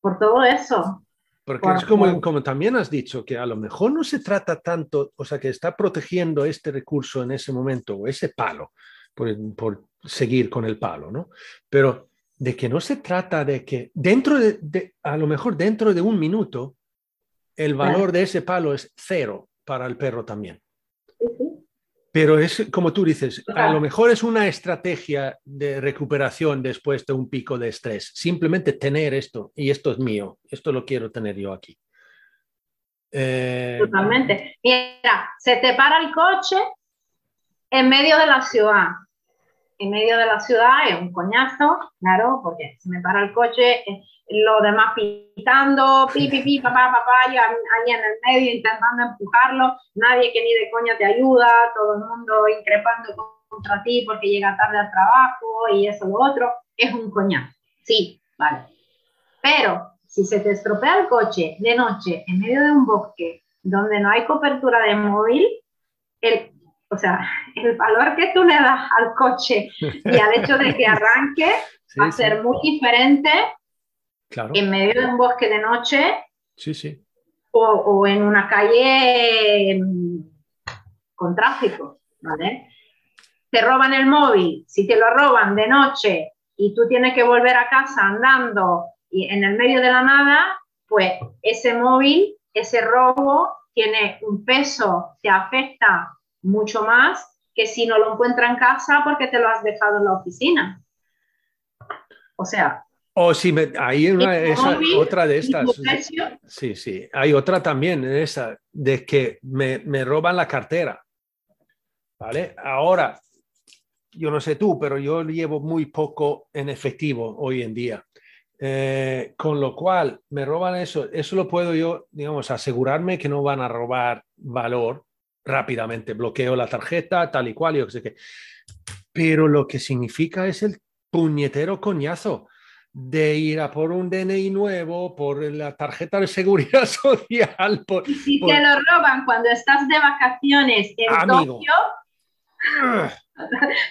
Speaker 2: por todo eso.
Speaker 1: Porque
Speaker 2: Por-
Speaker 1: es como también has dicho, que a lo mejor no se trata tanto, o sea, que está protegiendo este recurso en ese momento o ese palo, por, por seguir con el palo, ¿no? Pero de que no se trata de que dentro de, de- a lo mejor dentro de un minuto, el valor de ese palo es cero para el perro también. Pero es como tú dices, a lo mejor es una estrategia de recuperación después de un pico de estrés. Simplemente tener esto y esto es mío, esto lo quiero tener yo aquí. Eh,
Speaker 2: Totalmente. Mira, se te para el coche en medio de la ciudad. En medio de la ciudad es un coñazo, claro, porque se me para el coche, eh, lo demás pitando, pi, pi, pi, papá, papá, yo ahí en el medio intentando empujarlo, nadie que ni de coña te ayuda, todo el mundo increpando contra ti porque llega tarde al trabajo y eso, lo otro, es un coñazo. Sí, vale. Pero si se te estropea el coche de noche en medio de un bosque donde no hay cobertura de móvil, el, o sea, el valor que tú le das al coche y al hecho de que arranque *laughs*
Speaker 1: sí,
Speaker 2: va a
Speaker 1: sí,
Speaker 2: ser muy diferente
Speaker 1: claro.
Speaker 2: en medio de un bosque de noche
Speaker 1: Sí, sí.
Speaker 2: o, o en una calle con tráfico, ¿vale? Te roban el móvil, si te lo roban de noche y tú tienes que volver a casa andando y en el medio de la nada, pues ese móvil, ese robo tiene un peso, te afecta mucho más que si no lo encuentra en casa porque te lo has dejado en la oficina. O sea,
Speaker 1: O si me, hay una, esa-
Speaker 2: móvil,
Speaker 1: otra de estas. Sí, sí. Hay otra también, esa, de que me, me roban la cartera. ¿Vale? Ahora, yo no sé tú, pero yo llevo muy poco en efectivo hoy en día. Eh, con lo cual, me roban eso. Eso lo puedo yo, digamos, asegurarme que no van a robar valor rápidamente. Bloqueo la tarjeta, tal y cual, qué sé qué. Pero lo que significa es el puñetero coñazo de ir a por un DNI nuevo, por la tarjeta de seguridad *laughs* social, por...
Speaker 2: Y si
Speaker 1: por-
Speaker 2: te lo roban cuando estás de vacaciones en
Speaker 1: Amigo.
Speaker 2: Tokio,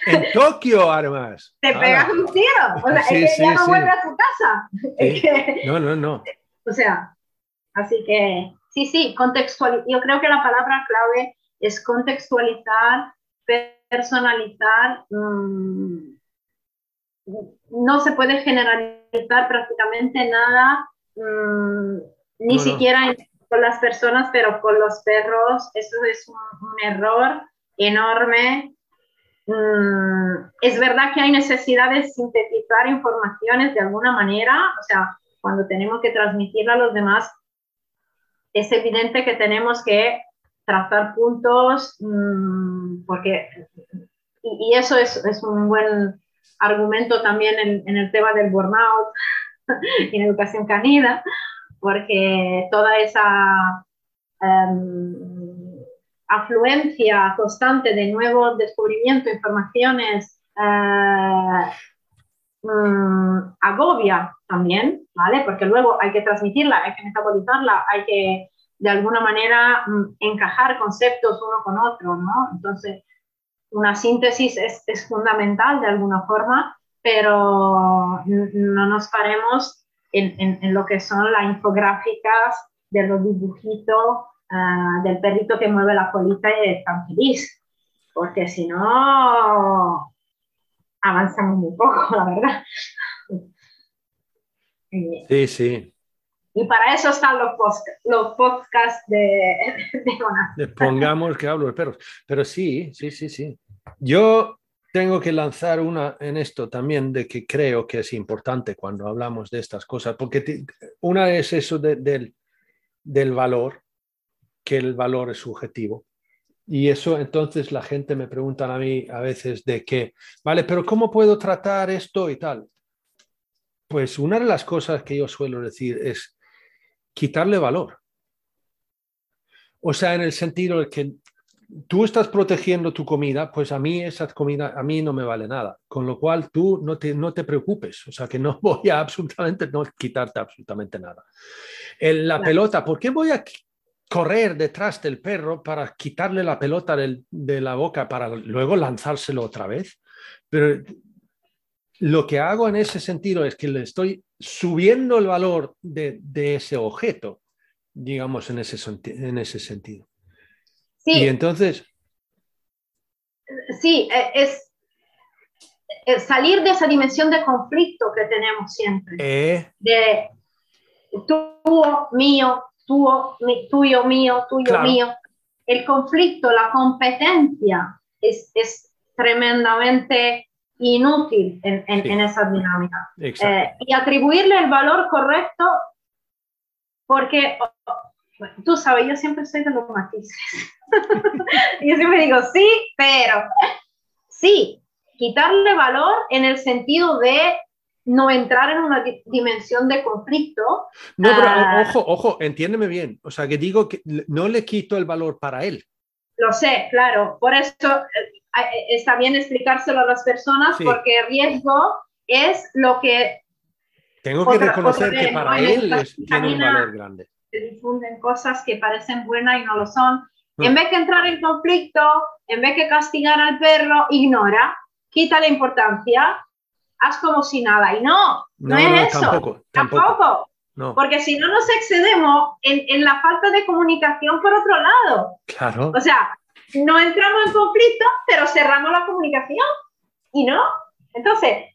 Speaker 1: En Tokio, además. *laughs*
Speaker 2: te
Speaker 1: Ah,
Speaker 2: pegas un tiro. O sea,
Speaker 1: Sí,
Speaker 2: es que
Speaker 1: sí,
Speaker 2: ya no
Speaker 1: sí.
Speaker 2: vuelve a su casa. Es
Speaker 1: Sí.
Speaker 2: que-
Speaker 1: No, no, no.
Speaker 2: o sea, así que sí, sí, contextual. Yo creo que la palabra clave es contextualizar, personalizar. mm, no se puede generalizar prácticamente nada, mm, ni
Speaker 1: No, no.
Speaker 2: siquiera con las personas, pero con los perros. Eso es un, un error enorme. Mm, es verdad que hay necesidad de sintetizar informaciones de alguna manera, o sea, cuando tenemos que transmitirla a los demás, es evidente que tenemos que trazar puntos, mm, porque, y, eso es, un buen argumento también en, el tema del burnout *laughs* en educación canina, porque toda esa em, afluencia constante de nuevos descubrimientos, informaciones, mm, agobia también, ¿vale? Porque luego hay que transmitirla, hay que metabolizarla, hay que de alguna manera mm, encajar conceptos uno con otro, ¿no? Entonces, una síntesis es, es fundamental de alguna forma, pero no nos paremos en, en, lo que son las infográficas de los dibujitos uh, del perrito que mueve la colita y es tan feliz, porque si no, avanzamos muy poco, *laughs* la verdad.
Speaker 1: Sí, sí.
Speaker 2: Y para eso están los, los podcasts de, *laughs*
Speaker 1: de Pongamos que hablo de perros. Pero sí, sí, sí, sí. Yo tengo que lanzar una en esto también de que creo que es importante cuando hablamos de estas cosas, porque una es eso del, del valor, que el valor es subjetivo. Y eso entonces la gente me pregunta a mí a veces de que, vale, pero ¿cómo puedo tratar esto y tal? Pues una de las cosas que yo suelo decir es quitarle valor. O sea, en el sentido de que tú estás protegiendo tu comida, pues a mí esa comida, a mí no me vale nada. Con lo cual tú no te, no te preocupes, o sea que no *laughs* voy a absolutamente, no quitarte absolutamente nada. En la pelota, ¿por qué voy a correr detrás del perro para quitarle la pelota de la boca para luego lanzárselo otra vez? Pero lo que hago en ese sentido es que le estoy subiendo el valor de, de ese objeto, digamos, en ese, en ese sentido. Y entonces...
Speaker 2: Sí, e, es, salir de esa dimensión de conflicto que tenemos siempre.
Speaker 1: Eh.
Speaker 2: De tuyo, mío, tuyo, tuyo, mío, tuyo, mío. El conflicto, la competencia es, es tremendamente inútil en, en, esa dinámica. Eh, y atribuirle el valor correcto, porque tú sabes, yo siempre soy de los matices. *laughs* yo siempre digo, sí, pero sí, quitarle valor en el sentido de no entrar en una dimensión de conflicto.
Speaker 1: No, pero ah, ojo, ojo, entiéndeme bien. O sea, que digo que no le quito el valor para él.
Speaker 2: Lo sé, claro. Por eso eh, está bien explicárselo a las personas, porque riesgo es lo que...
Speaker 1: Tengo que reconocer que para él tiene un valor grande
Speaker 2: se difunden cosas que parecen buenas y no lo son. Mm. En vez de entrar en conflicto, en vez de castigar al perro, ignora, quita la importancia, haz como si nada. Y no, no, es eso.
Speaker 1: Tampoco. tampoco.
Speaker 2: Porque si no nos excedemos en, en, la falta de comunicación por otro lado.
Speaker 1: Claro.
Speaker 2: O sea, no entramos en conflicto, pero cerramos la comunicación. Y no. Entonces,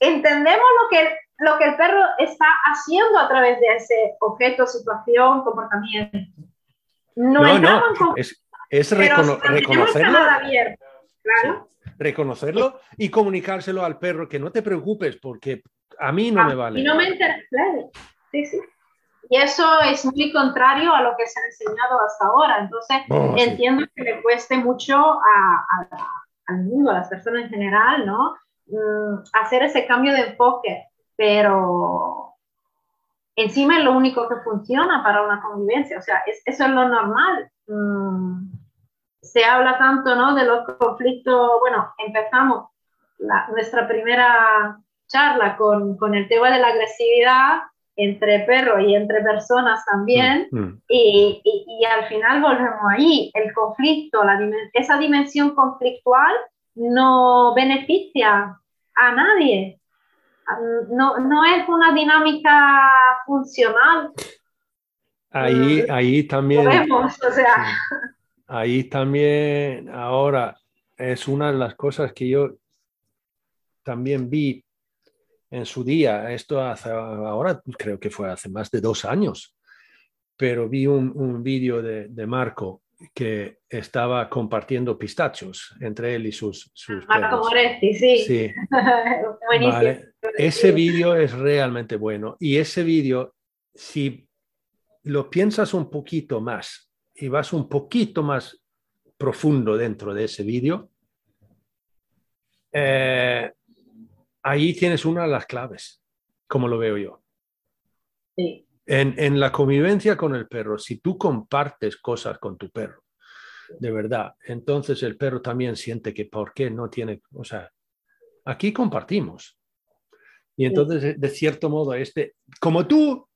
Speaker 2: entendemos lo que lo que el perro está haciendo a través de ese objeto, situación, comportamiento. No, no,
Speaker 1: es, es reconocerlo. Reconocerlo y comunicárselo al perro que no te preocupes porque a mí no me vale.
Speaker 2: Y no me interesa, Sí, sí. Y eso es muy contrario a lo que se ha enseñado hasta ahora. Entonces, oh, entiendo que le cueste mucho a, al mundo, a las personas en general, ¿no? Mm, hacer ese cambio de enfoque pero encima es lo único que funciona para una convivencia, o sea, eso es lo normal. Mm, se habla tanto, ¿no? De los conflictos, bueno, empezamos nuestra primera charla con, con, el tema de la agresividad entre perros y entre personas también, mm, mm. Y, y, al final volvemos ahí, el conflicto, la, esa dimensión conflictual no beneficia a nadie, no, no es una dinámica funcional.
Speaker 1: Ahí, mm, ahí también.
Speaker 2: o sea.
Speaker 1: Ahí también, ahora, es una de las cosas que yo también vi en su día, esto hace, ahora creo que fue hace más de dos años, pero vi un, un vídeo de, de, Marco que estaba compartiendo pistachos entre él y sus, sus
Speaker 2: Marco
Speaker 1: perros.
Speaker 2: Moretti, sí.
Speaker 1: Sí, *laughs*
Speaker 2: Buenísimo.
Speaker 1: vale. Ese vídeo es realmente bueno. Y ese vídeo, si lo piensas un poquito más y vas un poquito más profundo dentro de ese vídeo, eh, ahí tienes una de las claves, como lo veo yo.
Speaker 2: Sí,
Speaker 1: En, en la convivencia con el perro, si tú compartes cosas con tu perro, de verdad, entonces el perro también siente que por qué no tiene, o sea, aquí compartimos. Y entonces, de- de cierto modo, este, como tú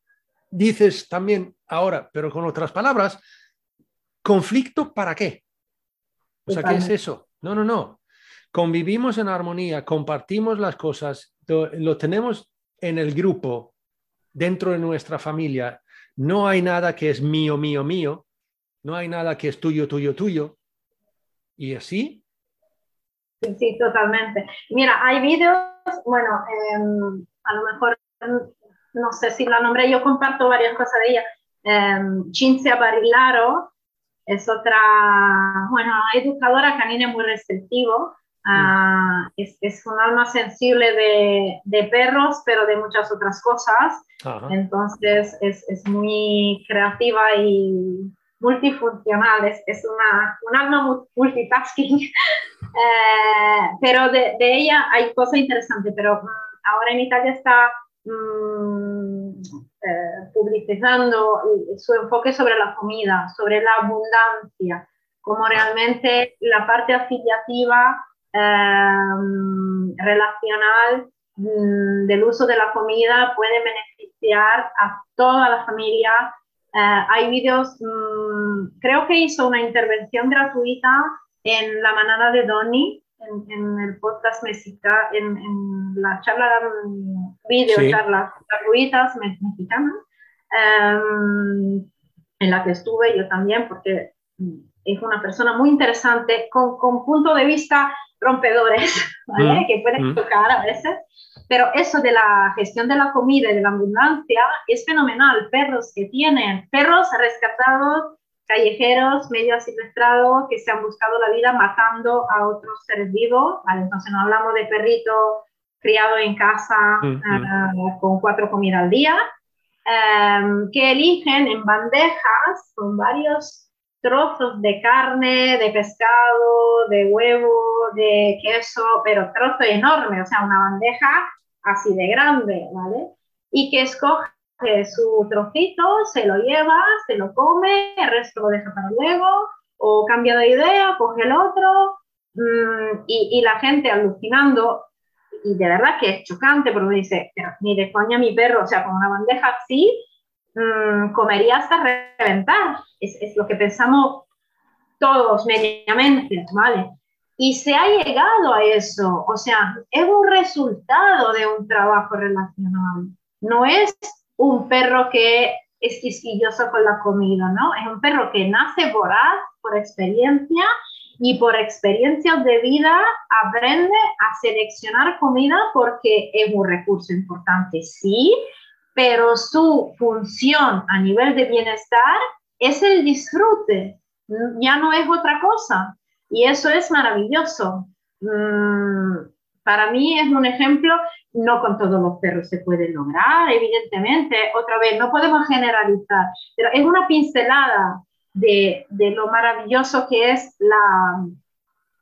Speaker 1: dices también ahora, pero con otras palabras, conflicto para qué? O sea, ¿qué es eso? No, no, no. Convivimos en armonía, compartimos las cosas, lo, tenemos en el grupo, dentro de nuestra familia. No hay nada que es mío, mío, mío. No hay nada que es tuyo, tuyo, tuyo. Y así,
Speaker 2: sí, sí, totalmente. Mira, hay vídeos, bueno, em, a lo mejor, mm, no sé si la nombré, yo comparto varias cosas de ella. Em, Cinzia Barilaro es otra, bueno, educadora canina muy receptivo. Ah, es, es un alma sensible de, de perros, pero de muchas otras cosas.
Speaker 1: ajá,
Speaker 2: Entonces es, es muy creativa y multifuncional, es, es una, un alma mu- multitasking. *laughs* Eh, pero de, de ella hay cosas interesantes, pero mm, ahora en Italia está mm, eh, publicitando su enfoque sobre la comida, sobre la abundancia, como realmente la parte afiliativa eh, relacional mm, del uso de la comida puede beneficiar a toda la familia. Eh, hay vídeos, mm, creo que hizo una intervención gratuita en la manada de Donny, en, en el podcast mexicano, en, en la charla, video
Speaker 1: Sí.
Speaker 2: charlas gratuitas me- mexicanas, em, en la que estuve yo también, porque es una persona muy interesante, con, con puntos de vista rompedores, *laughs* ¿vale?
Speaker 1: Mm,
Speaker 2: que pueden
Speaker 1: mm.
Speaker 2: tocar a veces. Pero eso de la gestión de la comida y de la abundancia es fenomenal. Perros que tienen, perros rescatados, callejeros, medio asilvestrados, que se han buscado la vida matando a otros seres vivos. ¿vale? Entonces no hablamos de perrito criado en casa
Speaker 1: Mm,
Speaker 2: ah, con cuatro comidas al día, em, que eligen en bandejas con varios trozos de carne, de pescado, de huevo, de queso, pero trozo enorme, o sea, una bandeja así de grande, ¿vale? Y que escoge su trocito, se lo lleva, se lo come, el resto lo deja para luego, o cambia de idea, coge el otro, mm, y, la gente alucinando, y de verdad que es chocante, porque dice, pero ni de coña mi perro, o sea, con una bandeja así, mm, comería hasta reventar. Es, es lo que pensamos todos mediamente, ¿vale? Y se ha llegado a eso, o sea, es un resultado de un trabajo relacional. No es un perro que es quisquilloso con la comida, ¿no? Es un perro que nace voraz por experiencia y por experiencias de vida aprende a seleccionar comida porque es un recurso importante, sí, pero su función a nivel de bienestar es el disfrute, ya no es otra cosa. Y eso es maravilloso. Mm, para mí es un ejemplo, no con todos los perros se puede lograr, evidentemente, otra vez, no podemos generalizar, pero es una pincelada de, de lo maravilloso que es la,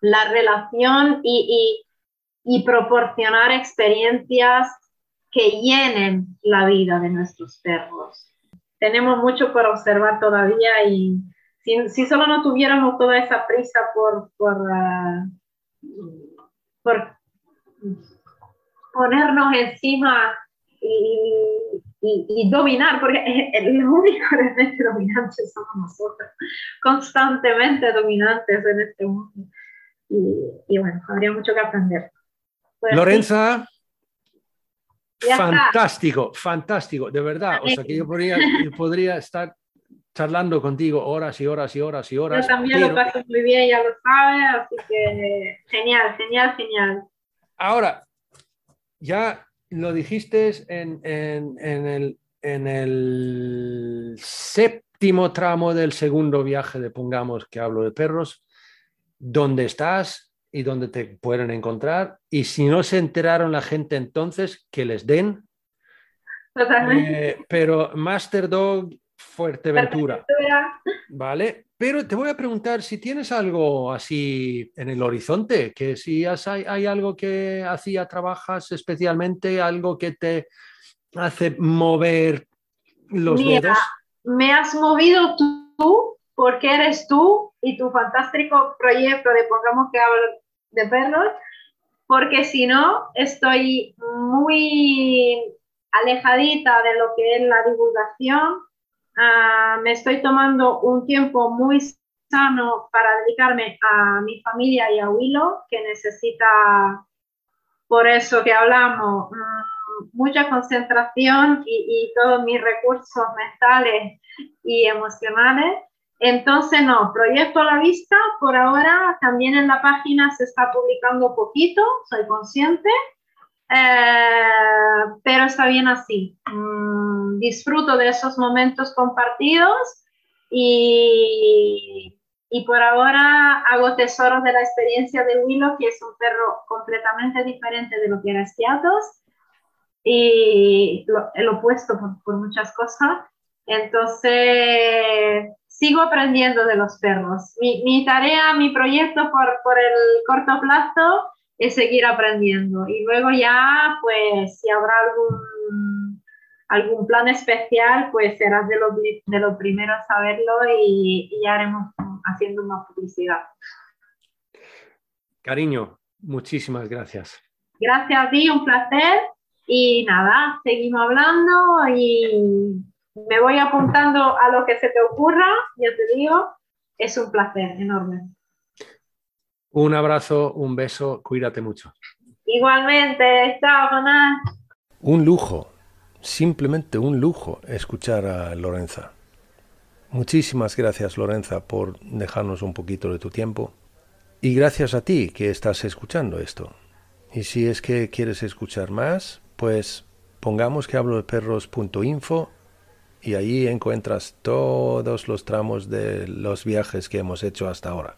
Speaker 2: la relación y, y, y proporcionar experiencias que llenen la vida de nuestros perros. Tenemos mucho por observar todavía y si, si solo no tuviéramos toda esa prisa por, por, uh, por ponernos encima y, y, y, dominar, porque el único realmente dominante somos nosotros, constantemente dominantes en este mundo. Y, y bueno, habría mucho que aprender.
Speaker 1: Pues Lorenza, fantástico, fantástico, de verdad. O sea que yo podría, yo podría estar charlando contigo horas y horas y horas y horas.
Speaker 2: Yo también pero... lo paso muy bien, ya lo sabes, así que genial, genial, genial.
Speaker 1: Ahora, ya lo dijiste en, en, en, el, en el sep, último tramo del segundo viaje de Pongamos que hablo de perros, dónde estás y dónde te pueden encontrar. Y si no se enteraron la gente entonces, que les den.
Speaker 2: Totalmente.
Speaker 1: Eh, pero Master Dog Fuerteventura. Vale, pero te voy a preguntar si tienes algo así en el horizonte, que si has- hay, hay algo que hacía, trabajas especialmente, algo que te hace mover los
Speaker 2: Mira,
Speaker 1: dedos.
Speaker 2: me has movido tú, porque eres tú y tu fantástico proyecto de Pongamos que hablo de perros, porque si no, estoy muy alejadita de lo que es la divulgación. Ah, me estoy tomando un tiempo muy sano para dedicarme a mi familia y a Willow, que necesita, por eso que hablamos, mm, mucha concentración y, y todos mis recursos mentales y emocionales. Entonces, no, proyecto a la vista, por ahora también en la página se está publicando poquito, soy consciente, eh, pero está bien así. Mm, disfruto de esos momentos compartidos y, y por ahora hago tesoros de la experiencia de Willow, que es un perro completamente diferente de lo que era Seattle y lo, el opuesto por muchas cosas. Entonces, sigo aprendiendo de los perros. Mi, mi tarea, mi proyecto por, por, el corto plazo es seguir aprendiendo. Y luego ya, pues, si habrá algún, algún plan especial, pues serás de los de primeros a saberlo y, y ya haremos haciendo una publicidad.
Speaker 1: Cariño, muchísimas gracias.
Speaker 2: Gracias a ti, un placer. Y nada, seguimos hablando y me voy apuntando a lo que se te ocurra, ya te digo, es un placer enorme.
Speaker 1: Un abrazo, un beso, cuídate mucho.
Speaker 2: Igualmente, chao, Jonás.
Speaker 1: Un lujo, simplemente un lujo escuchar a Lorenza. Muchísimas gracias, Lorenza, por dejarnos un poquito de tu tiempo. Y gracias a ti que estás escuchando esto. Y si es que quieres escuchar más, pues pongamos que hablo de perros.info y allí encuentras todos los tramos de los viajes que hemos hecho hasta ahora.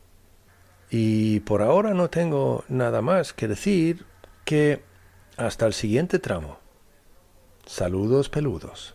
Speaker 1: Y por ahora no tengo nada más que decir que hasta el siguiente tramo. Saludos peludos.